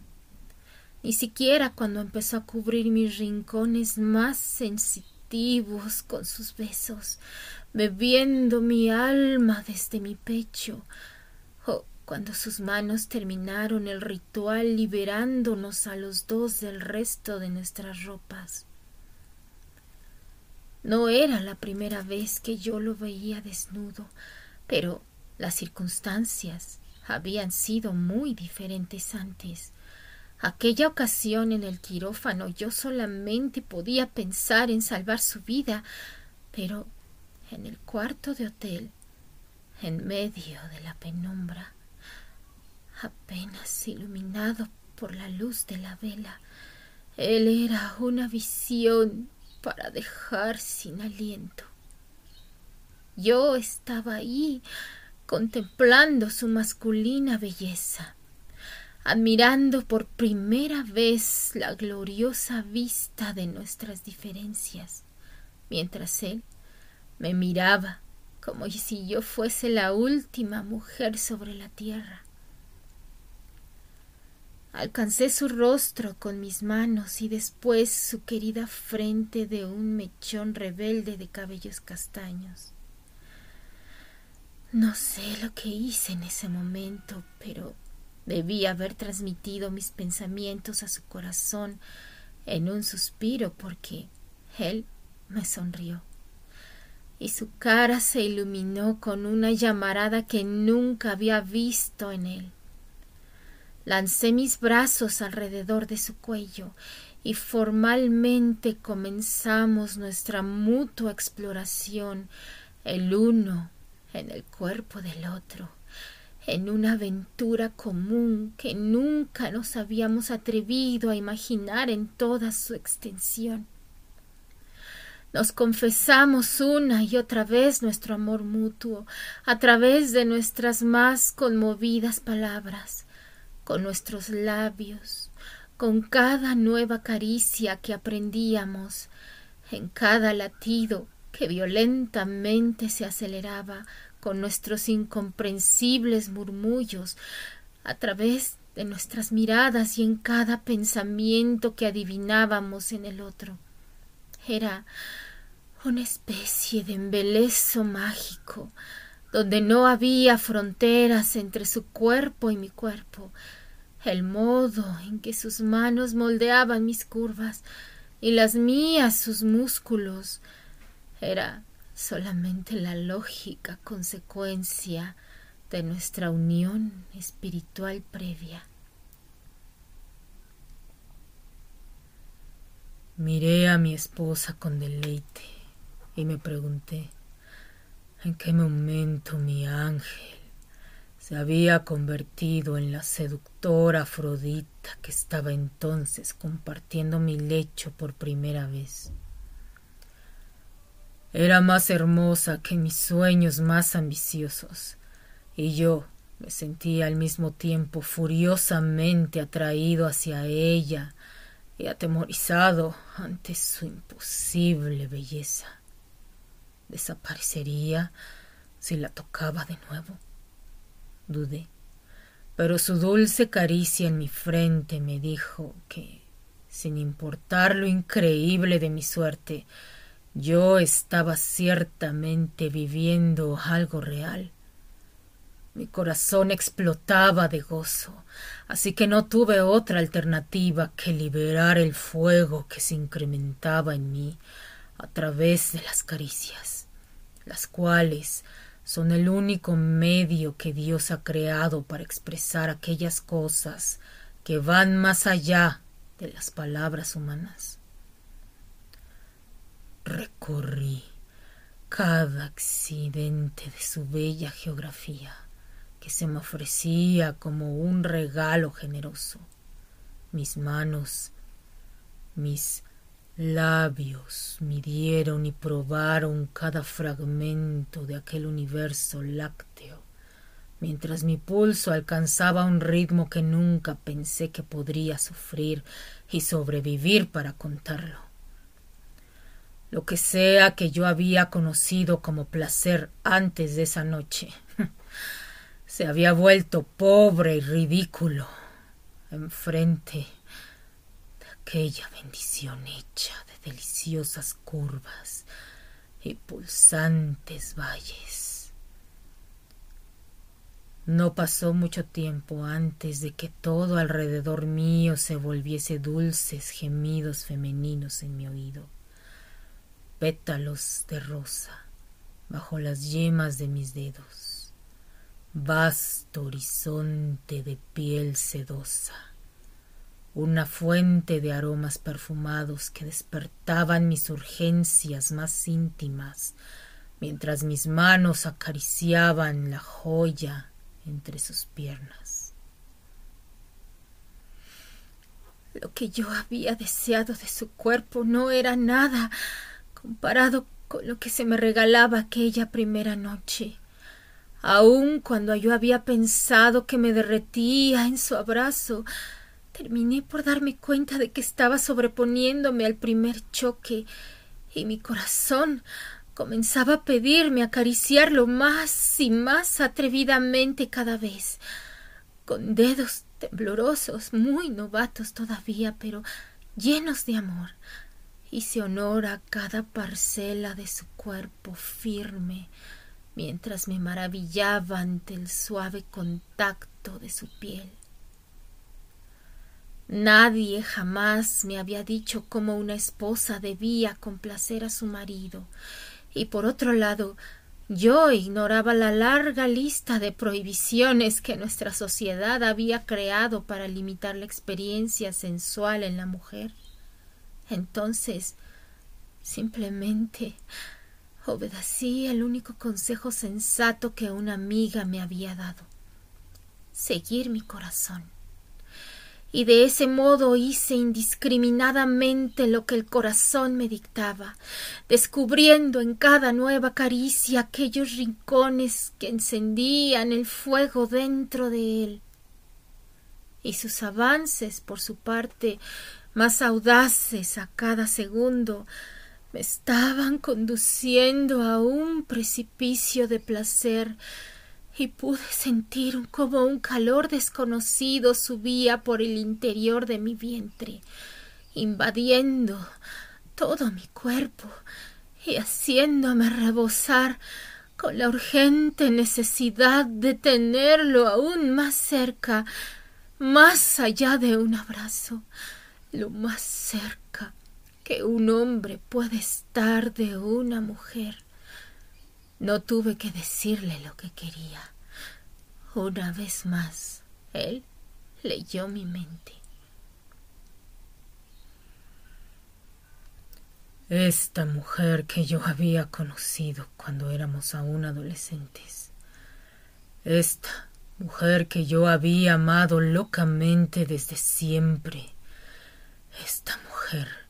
[SPEAKER 1] ni siquiera cuando empezó a cubrir mis rincones más sensitivos con sus besos, bebiendo mi alma desde mi pecho, cuando sus manos terminaron el ritual liberándonos a los dos del resto de nuestras ropas. No era la primera vez que yo lo veía desnudo, pero las circunstancias habían sido muy diferentes antes. Aquella ocasión en el quirófano yo solamente podía pensar en salvar su vida, pero en el cuarto de hotel, en medio de la penumbra, apenas iluminado por la luz de la vela. Él era una visión para dejar sin aliento. Yo estaba ahí contemplando su masculina belleza, admirando por primera vez la gloriosa vista de nuestras diferencias, mientras él me miraba como si yo fuese la última mujer sobre la tierra. Alcancé su rostro con mis manos y después su querida frente de un mechón rebelde de cabellos castaños. No sé lo que hice en ese momento, pero debí haber transmitido mis pensamientos a su corazón en un suspiro porque él me sonrió y su cara se iluminó con una llamarada que nunca había visto en él. Lancé mis brazos alrededor de su cuello y formalmente comenzamos nuestra mutua exploración, el uno en el cuerpo del otro, en una aventura común que nunca nos habíamos atrevido a imaginar en toda su extensión. Nos confesamos una y otra vez nuestro amor mutuo a través de nuestras más conmovidas palabras con nuestros labios, con cada nueva caricia que aprendíamos, en cada latido que violentamente se aceleraba con nuestros incomprensibles murmullos, a través de nuestras miradas y en cada pensamiento que adivinábamos en el otro. Era una especie de embelezo mágico, donde no había fronteras entre su cuerpo y mi cuerpo, el modo en que sus manos moldeaban mis curvas y las mías sus músculos, era solamente la lógica consecuencia de nuestra unión espiritual previa.
[SPEAKER 2] Miré a mi esposa con deleite y me pregunté en qué momento mi ángel se había convertido en la seductora Afrodita que estaba entonces compartiendo mi lecho por primera vez. Era más hermosa que mis sueños más ambiciosos, y yo me sentía al mismo tiempo furiosamente atraído hacia ella y atemorizado ante su imposible belleza. Desaparecería si la tocaba de nuevo. Dudé, pero su dulce caricia en mi frente me dijo que, sin importar lo increíble de mi suerte, yo estaba ciertamente viviendo algo real. Mi corazón explotaba de gozo, así que no tuve otra alternativa que liberar el fuego que se incrementaba en mí a través de las caricias, las cuales son el único medio que Dios ha creado para expresar aquellas cosas que van más allá de las palabras humanas. Recorrí cada accidente de su bella geografía que se me ofrecía como un regalo generoso. Mis manos, mis labios midieron y probaron cada fragmento de aquel universo lácteo, mientras mi pulso alcanzaba un ritmo que nunca pensé que podría sufrir y sobrevivir para contarlo. Lo que sea que yo había conocido como placer antes de esa noche se había vuelto pobre y ridículo enfrente de aquella bendición hecha de deliciosas curvas y pulsantes valles. No pasó mucho tiempo antes de que todo alrededor mío se volviese dulces gemidos femeninos en mi oído, pétalos de rosa bajo las yemas de mis dedos vasto horizonte de piel sedosa, una fuente de aromas perfumados que despertaban mis urgencias más íntimas, mientras mis manos acariciaban la joya entre sus piernas. Lo que yo había deseado de su cuerpo no era nada comparado con lo que se me regalaba aquella primera noche Aun cuando yo había pensado que me derretía en su abrazo, terminé por darme cuenta de que estaba sobreponiéndome al primer choque y mi corazón comenzaba a pedirme acariciarlo más y más atrevidamente cada vez, con dedos temblorosos, muy novatos todavía, pero llenos de amor. Hice honor a cada parcela de su cuerpo firme, mientras me maravillaba ante el suave contacto de su piel. Nadie jamás me había dicho cómo una esposa debía complacer a su marido, y por otro lado, yo ignoraba la larga lista de prohibiciones que nuestra sociedad había creado para limitar la experiencia sensual en la mujer. Entonces, simplemente Obedecí el único consejo sensato que una amiga me había dado seguir mi corazón. Y de ese modo hice indiscriminadamente lo que el corazón me dictaba, descubriendo en cada nueva caricia aquellos rincones que encendían el fuego dentro de él. Y sus avances, por su parte, más audaces a cada segundo, me estaban conduciendo a un precipicio de placer y pude sentir como un calor desconocido subía por el interior de mi vientre, invadiendo todo mi cuerpo y haciéndome rebosar con la urgente necesidad de tenerlo aún más cerca, más allá de un abrazo, lo más cerca que un hombre puede estar de una mujer. No tuve que decirle lo que quería. Una vez más, él leyó mi mente. Esta mujer que yo había conocido cuando éramos aún adolescentes. Esta mujer que yo había amado locamente desde siempre. Esta mujer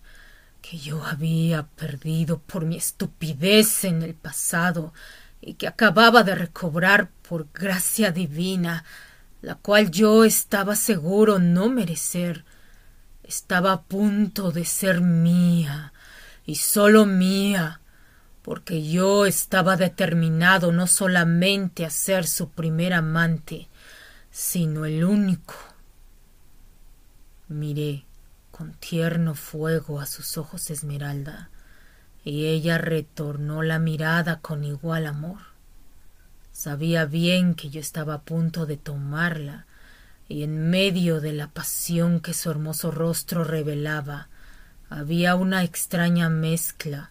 [SPEAKER 2] que yo había perdido por mi estupidez en el pasado y que acababa de recobrar por gracia divina, la cual yo estaba seguro no merecer. estaba a punto de ser mía, y sólo mía, porque yo estaba determinado no solamente a ser su primer amante, sino el único. Miré con tierno fuego a sus ojos esmeralda, y ella retornó la mirada con igual amor. Sabía bien que yo estaba a punto de tomarla, y en medio de la pasión que su hermoso rostro revelaba, había una extraña mezcla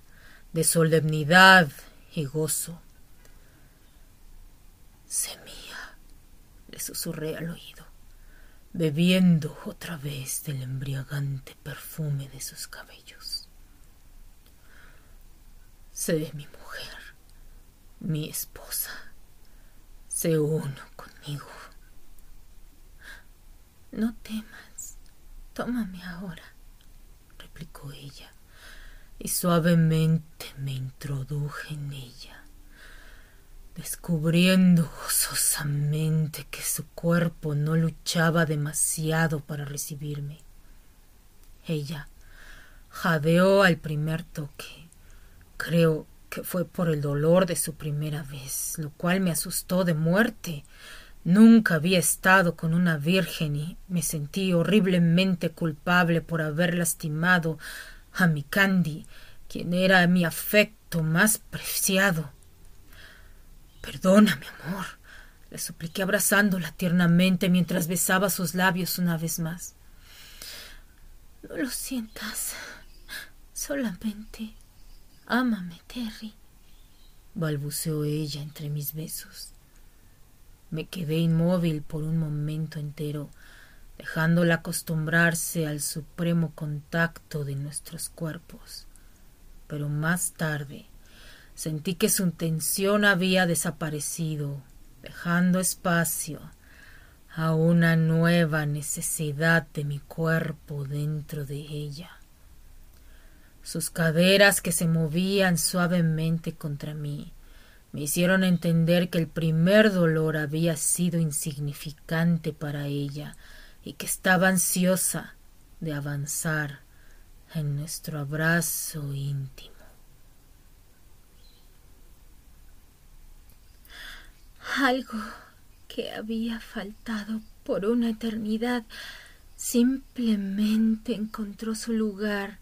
[SPEAKER 2] de solemnidad y gozo. Semía, le susurré al oído, bebiendo otra vez del embriagante perfume de sus cabellos. Sé mi mujer, mi esposa, sé uno conmigo. No temas, tómame ahora, replicó ella y suavemente me introduje en ella, descubriendo gozosamente que su cuerpo no luchaba demasiado para recibirme. Ella jadeó al primer toque. Creo que fue por el dolor de su primera vez, lo cual me asustó de muerte. Nunca había estado con una virgen y me sentí horriblemente culpable por haber lastimado a mi Candy, quien era mi afecto más preciado. Perdona, mi amor, le supliqué abrazándola tiernamente mientras besaba sus labios una vez más. No lo sientas. Solamente ámame, Terry, balbuceó ella entre mis besos. Me quedé inmóvil por un momento entero, dejándola acostumbrarse al supremo contacto de nuestros cuerpos. Pero más tarde sentí que su tensión había desaparecido, dejando espacio a una nueva necesidad de mi cuerpo dentro de ella. Sus caderas que se movían suavemente contra mí me hicieron entender que el primer dolor había sido insignificante para ella y que estaba ansiosa de avanzar en nuestro abrazo íntimo.
[SPEAKER 1] Algo que había faltado por una eternidad simplemente encontró su lugar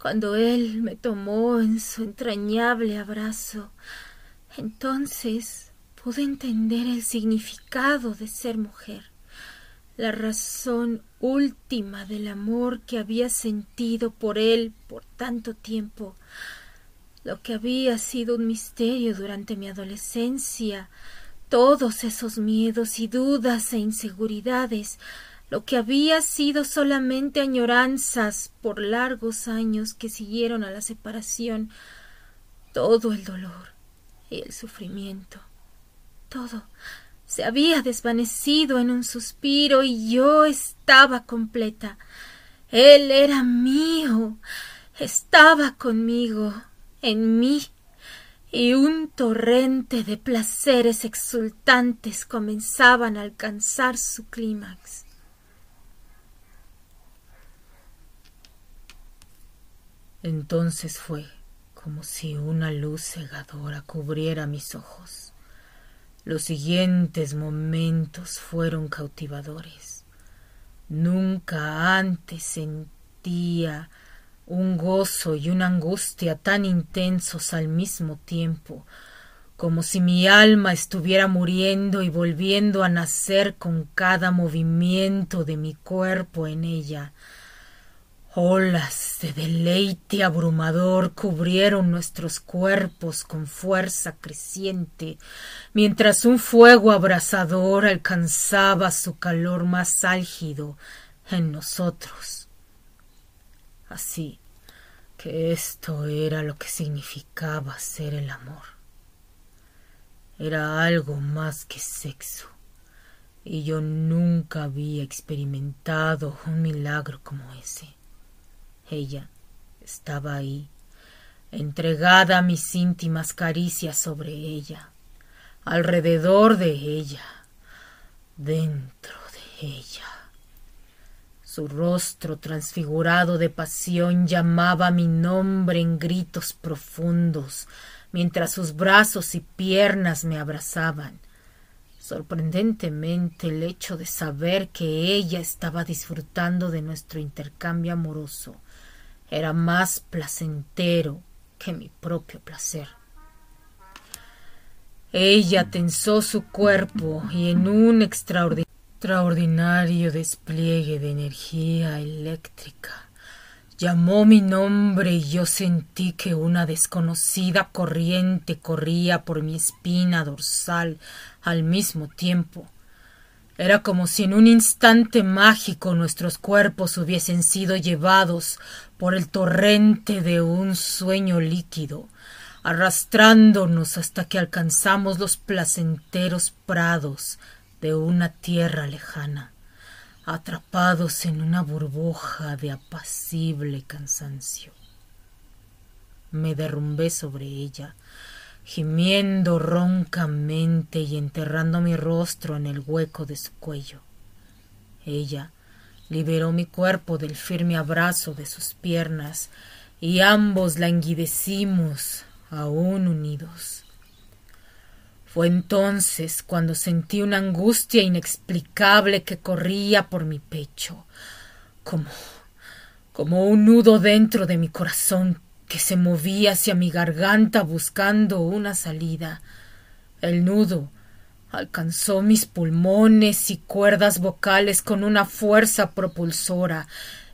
[SPEAKER 1] cuando él me tomó en su entrañable abrazo. Entonces pude entender el significado de ser mujer la razón última del amor que había sentido por él por tanto tiempo, lo que había sido un misterio durante mi adolescencia, todos esos miedos y dudas e inseguridades, lo que había sido solamente añoranzas por largos años que siguieron a la separación, todo el dolor y el sufrimiento, todo se había desvanecido en un suspiro y yo estaba completa. Él era mío, estaba conmigo, en mí, y un torrente de placeres exultantes comenzaban a alcanzar su clímax.
[SPEAKER 2] Entonces fue como si una luz cegadora cubriera mis ojos. Los siguientes momentos fueron cautivadores. Nunca antes sentía un gozo y una angustia tan intensos al mismo tiempo, como si mi alma estuviera muriendo y volviendo a nacer con cada movimiento de mi cuerpo en ella. Olas de deleite abrumador cubrieron nuestros cuerpos con fuerza creciente, mientras un fuego abrasador alcanzaba su calor más álgido en nosotros. Así esto era lo que significaba ser el amor. Era algo más que sexo, y yo nunca había experimentado un milagro como ese. Ella estaba ahí, entregada a mis íntimas caricias sobre ella, alrededor de ella, dentro de ella. Su rostro transfigurado de pasión llamaba mi nombre en gritos profundos, mientras sus brazos y piernas me abrazaban. Sorprendentemente el hecho de saber que ella estaba disfrutando de nuestro intercambio amoroso era más placentero que mi propio placer. Ella tensó su cuerpo y en un extraordinario despliegue de energía eléctrica llamó mi nombre y yo sentí que una desconocida corriente corría por mi espina dorsal al mismo tiempo. Era como si en un instante mágico nuestros cuerpos hubiesen sido llevados por el torrente de un sueño líquido arrastrándonos hasta que alcanzamos los placenteros prados de una tierra lejana, atrapados en una burbuja de apacible cansancio. Me derrumbé sobre ella, gimiendo roncamente y enterrando mi rostro en el hueco de su cuello. Ella liberó mi cuerpo del firme abrazo de sus piernas y ambos languidecimos aún unidos. Fue entonces cuando sentí una angustia inexplicable que corría por mi pecho, como como un nudo dentro de mi corazón que se movía hacia mi garganta buscando una salida. El nudo alcanzó mis pulmones y cuerdas vocales con una fuerza propulsora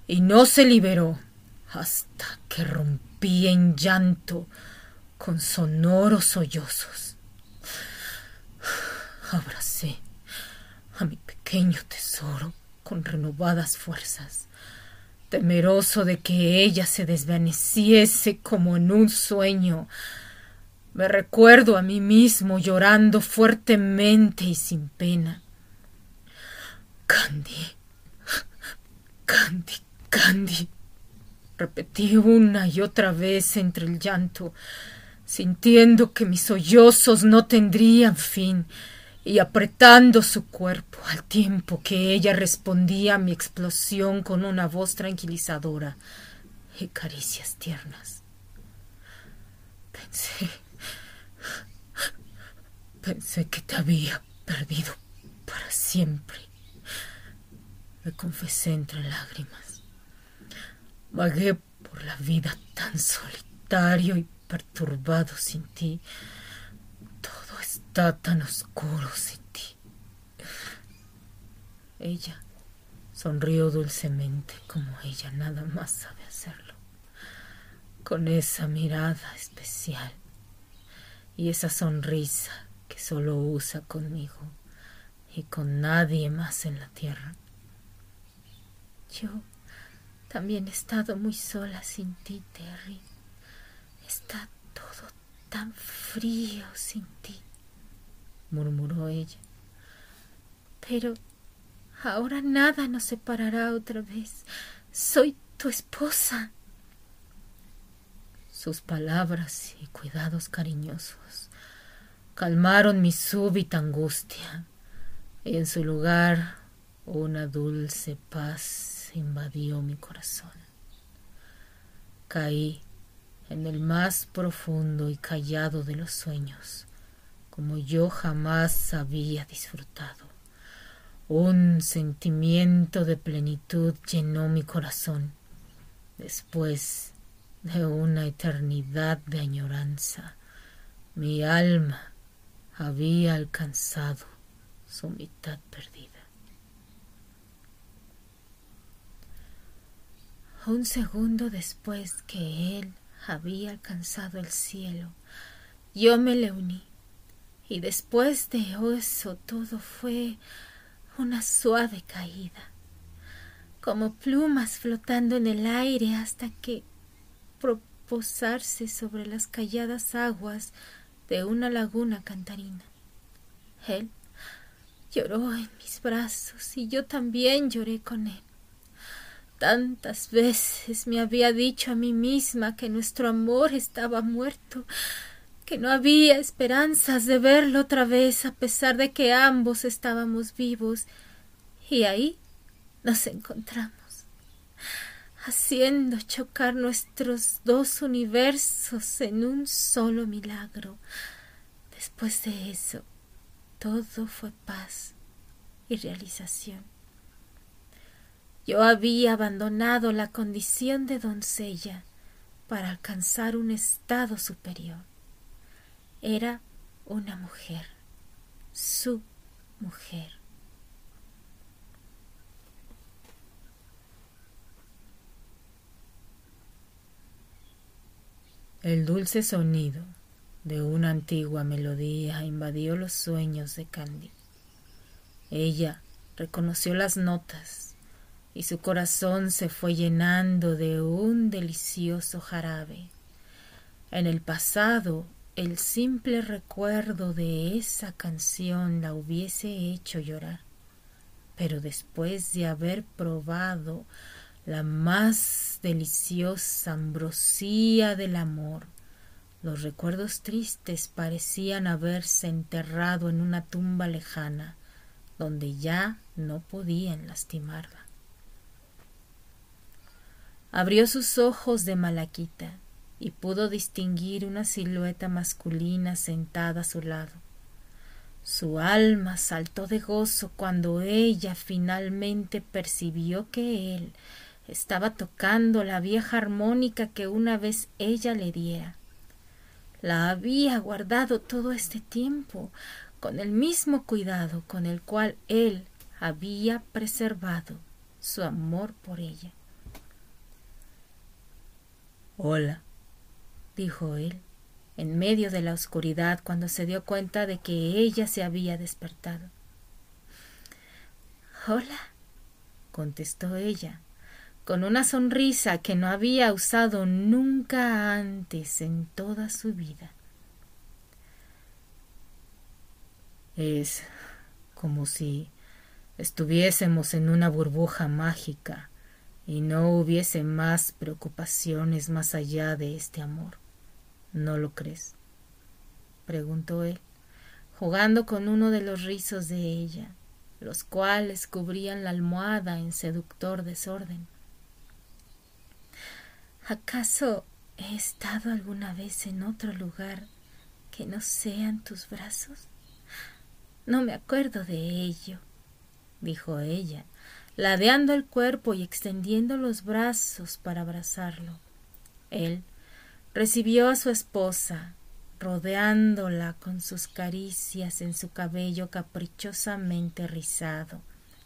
[SPEAKER 2] y no se liberó hasta que rompí en llanto con sonoros sollozos. Abracé a mi pequeño tesoro con renovadas fuerzas, temeroso de que ella se desvaneciese como en un sueño. Me recuerdo a mí mismo llorando fuertemente y sin pena. Candy, Candy, Candy. Repetí una y otra vez entre el llanto sintiendo que mis sollozos no tendrían fin y apretando su cuerpo al tiempo que ella respondía a mi explosión con una voz tranquilizadora y caricias tiernas. Pensé, pensé que te había perdido para siempre. Me confesé entre lágrimas. Vagué por la vida tan solitario y perturbado sin ti. Está tan oscuro sin ti. Ella sonrió dulcemente como ella nada más sabe hacerlo, con esa mirada especial y esa sonrisa que solo usa conmigo y con nadie más en la tierra. Yo también he estado muy sola sin ti, Terry. Está todo tan frío sin ti, murmuró ella. Pero ahora nada nos separará otra vez. Soy tu esposa. Sus palabras y cuidados cariñosos calmaron mi súbita angustia y en su lugar una dulce paz invadió mi corazón. Caí en el más profundo y callado de los sueños, como yo jamás había disfrutado. Un sentimiento de plenitud llenó mi corazón. Después de una eternidad de añoranza, mi alma había alcanzado su mitad perdida. Un segundo después que él había alcanzado el cielo. Yo me le uní. Y después de eso todo fue una suave caída, como plumas flotando en el aire hasta que proposarse sobre las calladas aguas de una laguna cantarina. Él lloró en mis brazos y yo también lloré con él. Tantas veces me había dicho a mí misma que nuestro amor estaba muerto, que no había esperanzas de verlo otra vez a pesar de que ambos estábamos vivos. Y ahí nos encontramos.
[SPEAKER 1] haciendo chocar nuestros dos universos en un solo milagro. Después de eso, todo fue paz y realización. Yo había abandonado la condición de doncella para alcanzar un estado superior. Era una mujer, su mujer.
[SPEAKER 2] El dulce sonido de una antigua melodía invadió los sueños de Candy. Ella reconoció las notas y su corazón se fue llenando de un delicioso jarabe. En el pasado, el simple recuerdo de esa canción la hubiese hecho llorar, pero después de haber probado la más deliciosa ambrosía del amor, los recuerdos tristes parecían haberse enterrado en una tumba lejana, donde ya no podían lastimarla. Abrió sus ojos de malaquita y pudo distinguir una silueta masculina sentada a su lado. Su alma saltó de gozo cuando ella finalmente percibió que él estaba tocando la vieja armónica que una vez ella le diera. La había guardado todo este tiempo, con el mismo cuidado con el cual él había preservado su amor por ella. Hola, dijo él, en medio de la oscuridad cuando se dio cuenta de que ella se había despertado.
[SPEAKER 1] Hola, contestó ella, con una sonrisa que no había usado nunca antes en toda su vida.
[SPEAKER 2] Es como si estuviésemos en una burbuja mágica y no hubiese más preocupaciones más allá de este amor. ¿No lo crees? preguntó él, jugando con uno de los rizos de ella, los cuales cubrían la almohada en seductor desorden.
[SPEAKER 1] ¿Acaso he estado alguna vez en otro lugar que no sean tus brazos? No me acuerdo de ello, dijo ella, ladeando el cuerpo y extendiendo los brazos para abrazarlo. Él recibió a su esposa, rodeándola con sus caricias en su cabello caprichosamente rizado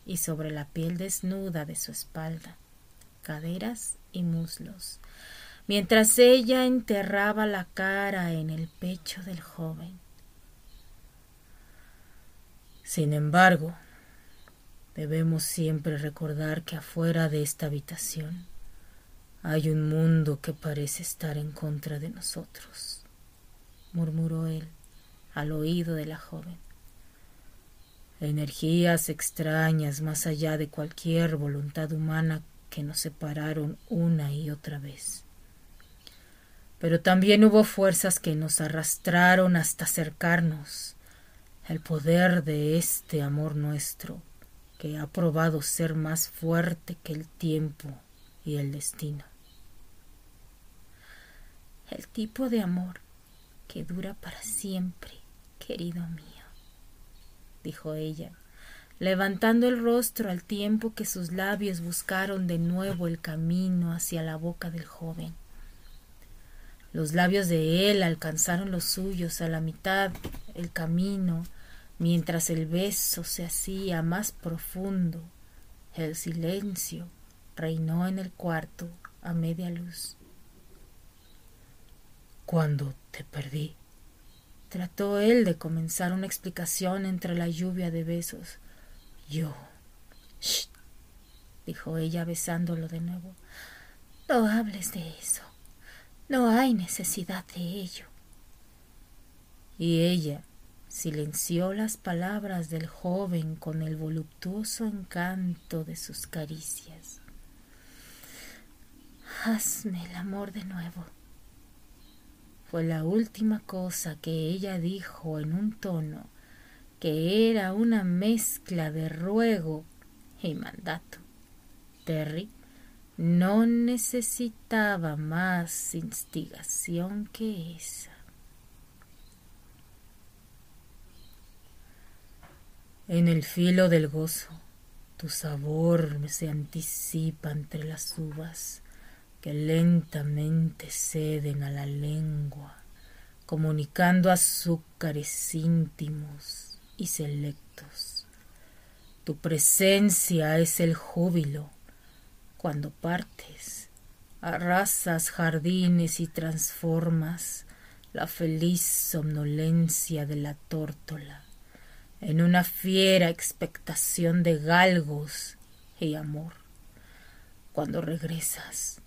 [SPEAKER 1] y sobre la piel desnuda de su espalda, caderas y muslos, mientras ella enterraba la cara en el pecho del joven.
[SPEAKER 2] Sin embargo, debemos siempre recordar que afuera de esta habitación hay un mundo que parece estar en contra de nosotros, murmuró él al oído de la joven. Energías extrañas más allá de cualquier voluntad humana que nos separaron una y otra vez. Pero también hubo fuerzas que nos arrastraron hasta acercarnos el poder de este amor nuestro, que ha probado ser más fuerte que el tiempo y el destino.
[SPEAKER 1] El tipo de amor que dura para siempre, querido mío, dijo ella, levantando el rostro al tiempo que sus labios buscaron de nuevo el camino hacia la boca del joven. Los labios de él alcanzaron los suyos a la mitad el camino, mientras el beso se hacía más profundo. El silencio reinó en el cuarto a media luz.
[SPEAKER 2] Cuando te perdí,
[SPEAKER 1] trató él de comenzar una explicación entre la lluvia de besos.
[SPEAKER 2] Yo.
[SPEAKER 1] Shh, dijo ella besándolo de nuevo. No hables de eso. No hay necesidad de ello.
[SPEAKER 2] Y ella silenció las palabras del joven con el voluptuoso encanto de sus caricias.
[SPEAKER 1] Hazme el amor de nuevo. Fue la última cosa que ella dijo en un tono que era una mezcla de ruego y mandato. Terry no necesitaba más instigación que esa.
[SPEAKER 2] En el filo del gozo, tu sabor se anticipa entre las uvas que lentamente ceden a la lengua, comunicando azúcares íntimos y selectos. Tu presencia es el júbilo cuando partes, arrasas jardines y transformas la feliz somnolencia de la tórtola en una fiera expectación de galgos y amor. Cuando regresas,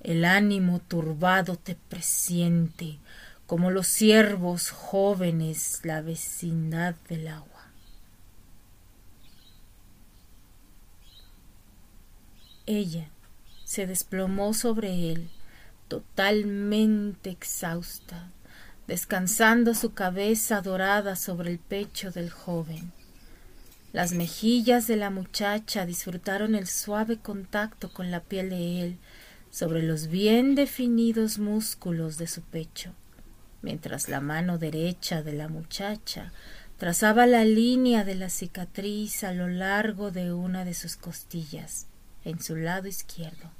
[SPEAKER 2] el ánimo turbado te presiente como los ciervos jóvenes la vecindad del agua. Ella se desplomó sobre él, totalmente exhausta, descansando su cabeza dorada sobre el pecho del joven. Las mejillas de la muchacha disfrutaron el suave contacto con la piel de él sobre los bien definidos músculos de su pecho, mientras la mano derecha de la muchacha trazaba la línea de la cicatriz a lo largo de una de sus costillas, en su lado izquierdo.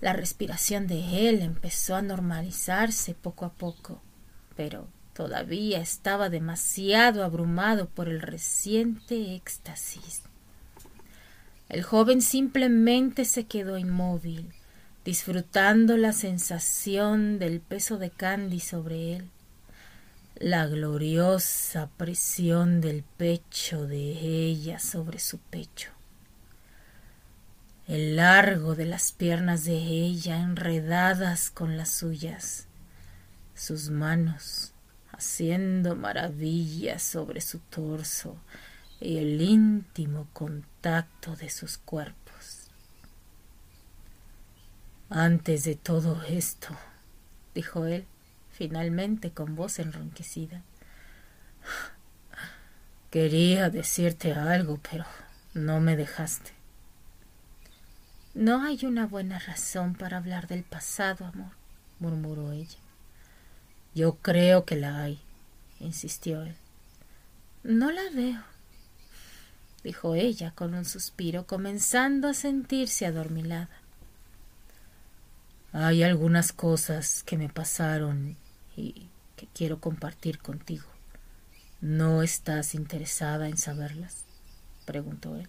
[SPEAKER 2] La respiración de él empezó a normalizarse poco a poco, pero todavía estaba demasiado abrumado por el reciente éxtasis. El joven simplemente se quedó inmóvil, disfrutando la sensación del peso de Candy sobre él, la gloriosa presión del pecho de ella sobre su pecho el largo de las piernas de ella enredadas con las suyas, sus manos haciendo maravillas sobre su torso y el íntimo contacto de sus cuerpos. Antes de todo esto, dijo él, finalmente con voz enronquecida, quería decirte algo, pero no me dejaste.
[SPEAKER 1] No hay una buena razón para hablar del pasado, amor, murmuró ella.
[SPEAKER 2] Yo creo que la hay, insistió él.
[SPEAKER 1] No la veo, dijo ella con un suspiro, comenzando a sentirse adormilada.
[SPEAKER 2] Hay algunas cosas que me pasaron y que quiero compartir contigo. ¿No estás interesada en saberlas? preguntó él.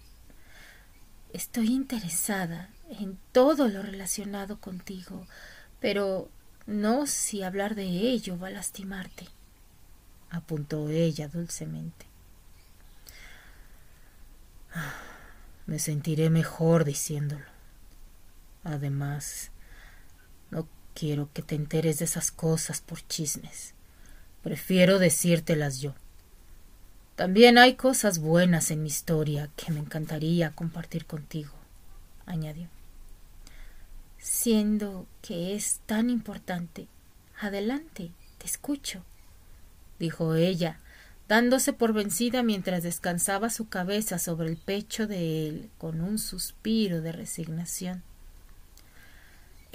[SPEAKER 1] Estoy interesada en todo lo relacionado contigo, pero no si hablar de ello va a lastimarte, apuntó ella dulcemente.
[SPEAKER 2] Me sentiré mejor diciéndolo. Además, no quiero que te enteres de esas cosas por chismes. Prefiero decírtelas yo. También hay cosas buenas en mi historia que me encantaría compartir contigo, añadió.
[SPEAKER 1] Siendo que es tan importante, adelante, te escucho, dijo ella, dándose por vencida mientras descansaba su cabeza sobre el pecho de él con un suspiro de resignación.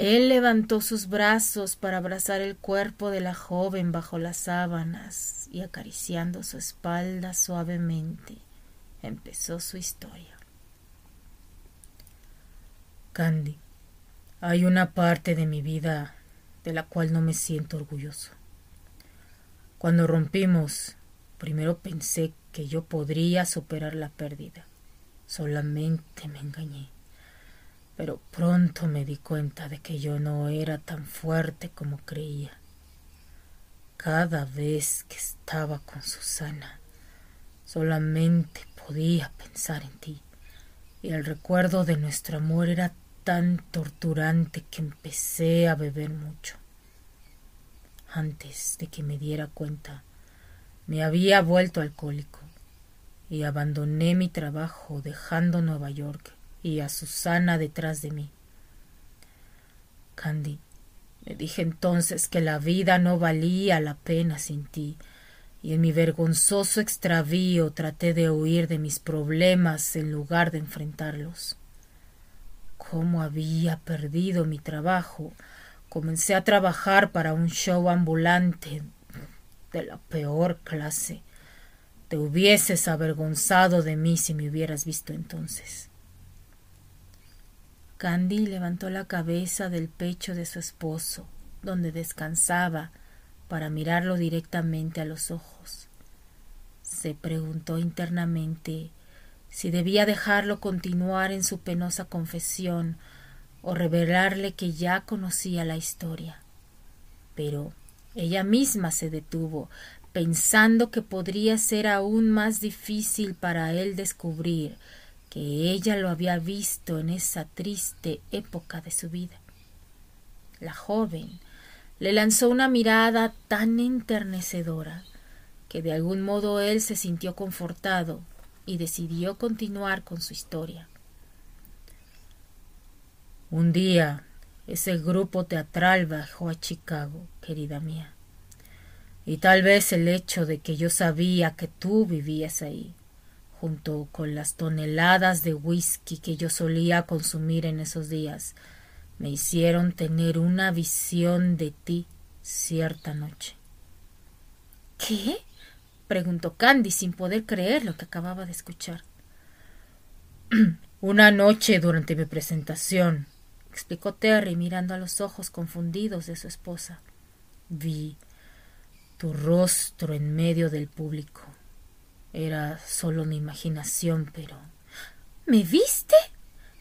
[SPEAKER 1] Él levantó sus brazos para abrazar el cuerpo de la joven bajo las sábanas y acariciando su espalda suavemente, empezó su historia.
[SPEAKER 2] Candy, hay una parte de mi vida de la cual no me siento orgulloso. Cuando rompimos, primero pensé que yo podría superar la pérdida. Solamente me engañé pero pronto me di cuenta de que yo no era tan fuerte como creía. Cada vez que estaba con Susana, solamente podía pensar en ti, y el recuerdo de nuestro amor era tan torturante que empecé a beber mucho. Antes de que me diera cuenta, me había vuelto alcohólico y abandoné mi trabajo dejando Nueva York y a Susana detrás de mí. Candy, me dije entonces que la vida no valía la pena sin ti, y en mi vergonzoso extravío traté de huir de mis problemas en lugar de enfrentarlos. cómo había perdido mi trabajo, comencé a trabajar para un show ambulante de la peor clase. Te hubieses avergonzado de mí si me hubieras visto entonces.
[SPEAKER 1] Candy levantó la cabeza del pecho de su esposo, donde descansaba, para mirarlo directamente a los ojos. Se preguntó internamente si debía dejarlo continuar en su penosa confesión o revelarle que ya conocía la historia. Pero ella misma se detuvo, pensando que podría ser aún más difícil para él descubrir que ella lo había visto en esa triste época de su vida. La joven le lanzó una mirada tan enternecedora que de algún modo él se sintió confortado y decidió continuar con su historia.
[SPEAKER 2] Un día ese grupo teatral bajó a Chicago, querida mía. Y tal vez el hecho de que yo sabía que tú vivías ahí, junto con las toneladas de whisky que yo solía consumir en esos días, me hicieron tener una visión de ti cierta noche.
[SPEAKER 1] ¿Qué? preguntó Candy sin poder creer lo que acababa de escuchar.
[SPEAKER 2] Una noche durante mi presentación, explicó Terry mirando a los ojos confundidos de su esposa, vi tu rostro en medio del público. Era solo mi imaginación, pero.
[SPEAKER 1] ¿Me viste?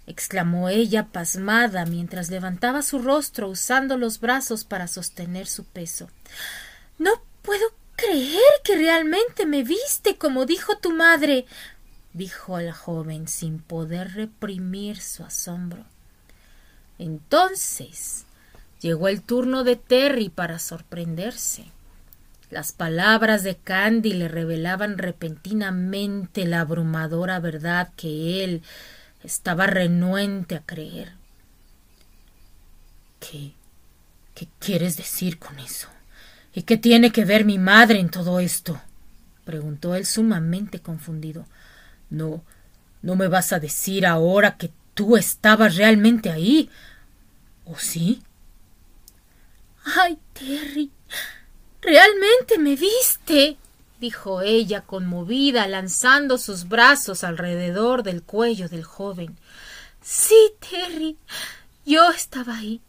[SPEAKER 1] exclamó ella pasmada mientras levantaba su rostro usando los brazos para sostener su peso. No puedo creer que realmente me viste como dijo tu madre, dijo la joven sin poder reprimir su asombro. Entonces llegó el turno de Terry para sorprenderse. Las palabras de Candy le revelaban repentinamente la abrumadora verdad que él estaba renuente a creer.
[SPEAKER 2] ¿Qué? ¿Qué quieres decir con eso? ¿Y qué tiene que ver mi madre en todo esto? preguntó él sumamente confundido. No, no me vas a decir ahora que tú estabas realmente ahí. ¿O sí?
[SPEAKER 1] Ay, Terry, realmente me viste, dijo ella conmovida, lanzando sus brazos alrededor del cuello del joven. Sí, Terry, yo estaba ahí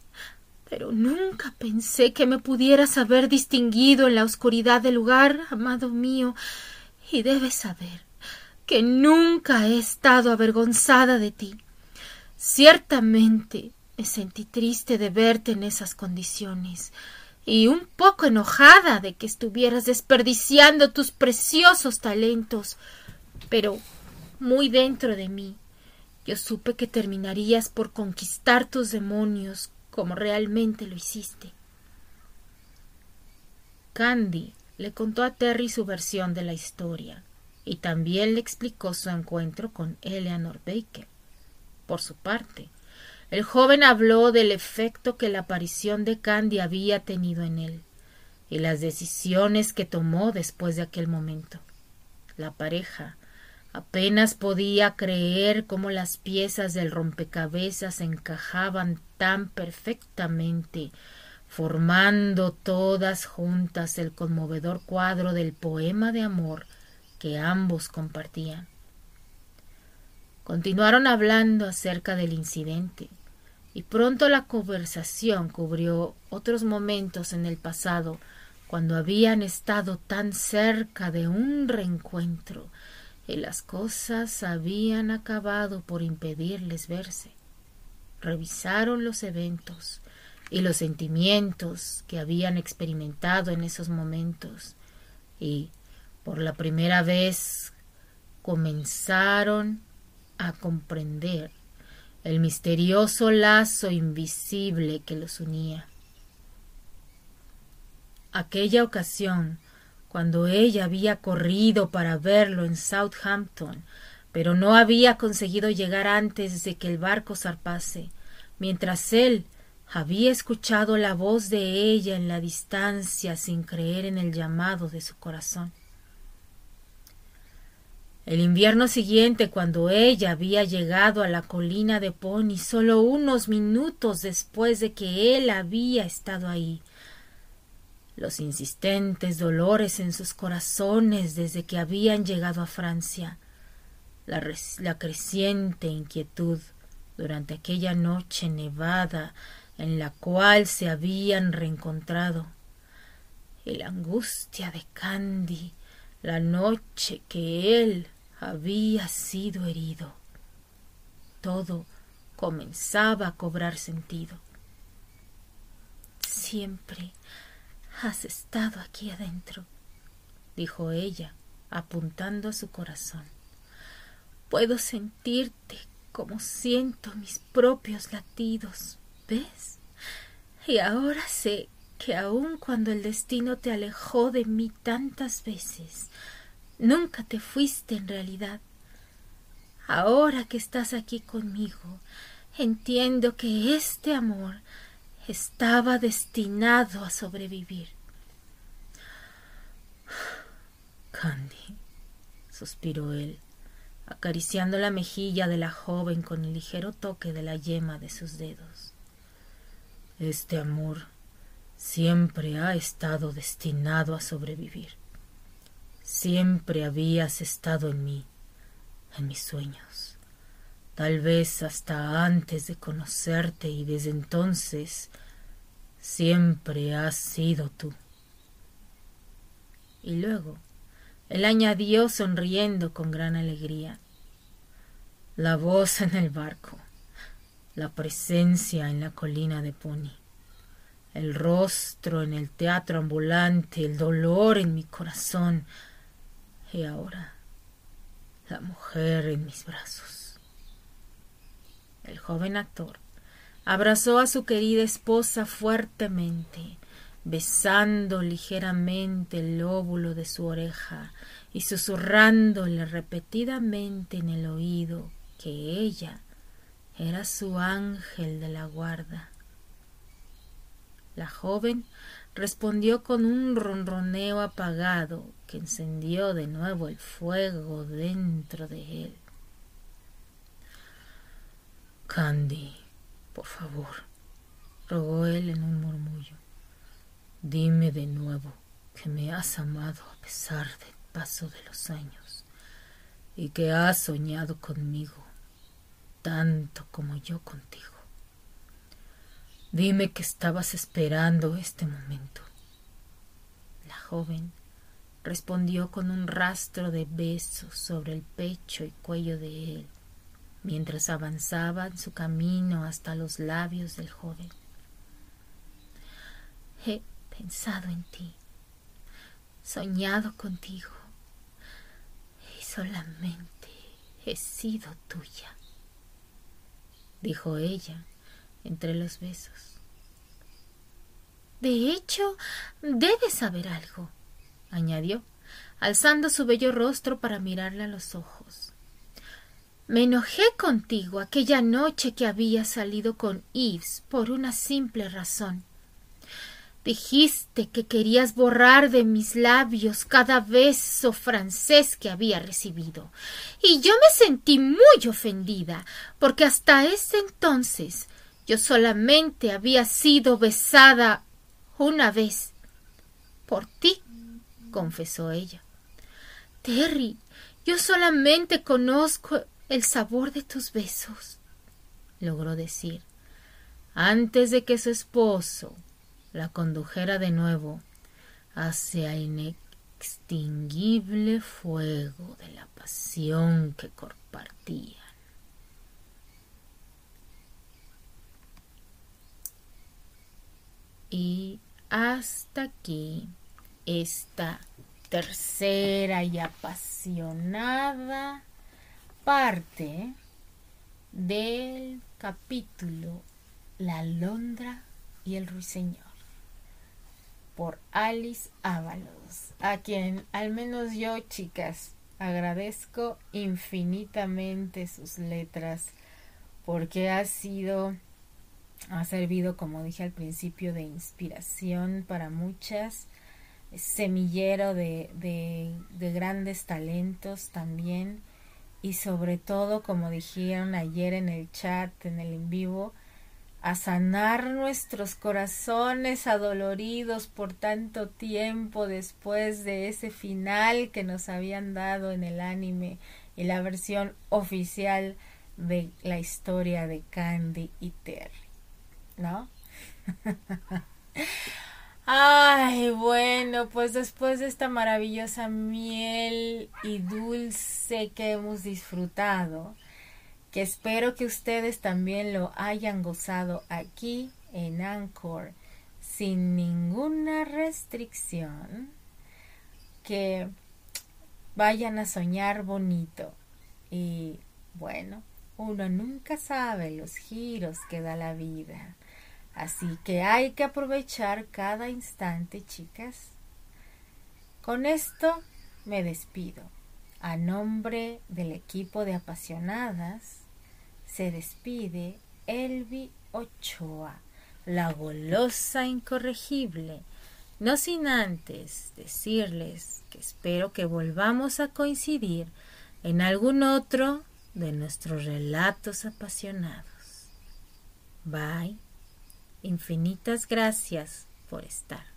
[SPEAKER 1] pero nunca pensé que me pudieras haber distinguido en la oscuridad del lugar, amado mío, y debes saber que nunca he estado avergonzada de ti. Ciertamente me sentí triste de verte en esas condiciones y un poco enojada de que estuvieras desperdiciando tus preciosos talentos, pero muy dentro de mí yo supe que terminarías por conquistar tus demonios como realmente lo hiciste. Candy le contó a Terry su versión de la historia y también le explicó su encuentro con Eleanor Baker. Por su parte, el joven habló del efecto que la aparición de Candy había tenido en él y las decisiones que tomó después de aquel momento. La pareja Apenas podía creer cómo las piezas del rompecabezas encajaban tan perfectamente, formando todas juntas el conmovedor cuadro del poema de amor que ambos compartían. Continuaron hablando acerca del incidente, y pronto la conversación cubrió otros momentos en el pasado cuando habían estado tan cerca de un reencuentro y las cosas habían acabado por impedirles verse. Revisaron los eventos y los sentimientos que habían experimentado en esos momentos y por la primera vez comenzaron a comprender el misterioso lazo invisible que los unía. Aquella ocasión cuando ella había corrido para verlo en Southampton, pero no había conseguido llegar antes de que el barco zarpase, mientras él había escuchado la voz de ella en la distancia sin creer en el llamado de su corazón. El invierno siguiente, cuando ella había llegado a la colina de Pony, solo unos minutos después de que él había estado ahí, los insistentes dolores en sus corazones desde que habían llegado a Francia, la, la creciente inquietud durante aquella noche nevada en la cual se habían reencontrado, y la angustia de Candy la noche que él había sido herido. Todo comenzaba a cobrar sentido. Siempre has estado aquí adentro, dijo ella, apuntando a su corazón. Puedo sentirte como siento mis propios latidos, ¿ves? Y ahora sé que aun cuando el destino te alejó de mí tantas veces, nunca te fuiste en realidad. Ahora que estás aquí conmigo, entiendo que este amor estaba destinado a sobrevivir.
[SPEAKER 2] Candy, suspiró él, acariciando la mejilla de la joven con el ligero toque de la yema de sus dedos. Este amor siempre ha estado destinado a sobrevivir. Siempre habías estado en mí, en mis sueños, tal vez hasta antes de conocerte y desde entonces siempre has sido tú.
[SPEAKER 1] Y luego él añadió sonriendo con gran alegría. La voz en el barco, la presencia en la colina de Pony el rostro en el teatro ambulante, el dolor en mi corazón y ahora la mujer en mis brazos. El joven actor abrazó a su querida esposa fuertemente, besando ligeramente el lóbulo de su oreja y susurrándole repetidamente en el oído que ella era su ángel de la guarda la joven respondió con un ronroneo apagado que encendió de nuevo el fuego dentro de él.
[SPEAKER 2] Candy, por favor, rogó él en un murmullo, dime de nuevo que me has amado a pesar del paso de los años y que has soñado conmigo tanto como yo contigo. Dime que estabas esperando este momento.
[SPEAKER 1] La joven respondió con un rastro de besos sobre el pecho y cuello de él, mientras avanzaba su camino hasta los labios del joven. He pensado en ti, soñado contigo, y solamente he sido tuya, dijo ella entre los besos. De hecho, debes saber algo, añadió, alzando su bello rostro para mirarle a los ojos. Me enojé contigo aquella noche que había salido con Yves por una simple razón. Dijiste que querías borrar de mis labios cada beso francés que había recibido. Y yo me sentí muy ofendida, porque hasta ese entonces yo solamente había sido besada una vez. Por ti, confesó ella. Terry, yo solamente conozco el sabor de tus besos, logró decir, antes de que su esposo la condujera de nuevo hacia el inextinguible fuego de la pasión que compartía. Y hasta aquí esta tercera y apasionada parte del capítulo La Londra y el Ruiseñor por Alice Ábalos, a quien al menos yo, chicas, agradezco infinitamente sus letras porque ha sido ha servido, como dije al principio, de inspiración para muchas. semillero de, de grandes talentos también y sobre todo, como dijeron ayer en el chat, en el en vivo, a sanar nuestros corazones adoloridos por tanto tiempo después de ese final que nos habían dado en el anime y la versión oficial de la historia de Candy y Terry, ¿no? Ay, bueno, pues después de esta maravillosa miel y dulce que hemos disfrutado, que espero que ustedes también lo hayan gozado aquí en Anchor sin ninguna restricción, que vayan a soñar bonito y bueno, uno nunca sabe los giros que da la vida. Así que hay que aprovechar cada instante, chicas. Con esto me despido. A nombre del equipo de apasionadas, se despide Elvi Ochoa, la golosa incorregible, no sin antes decirles que espero que volvamos a coincidir en algún otro de nuestros relatos apasionados. Bye. Infinitas gracias por estar.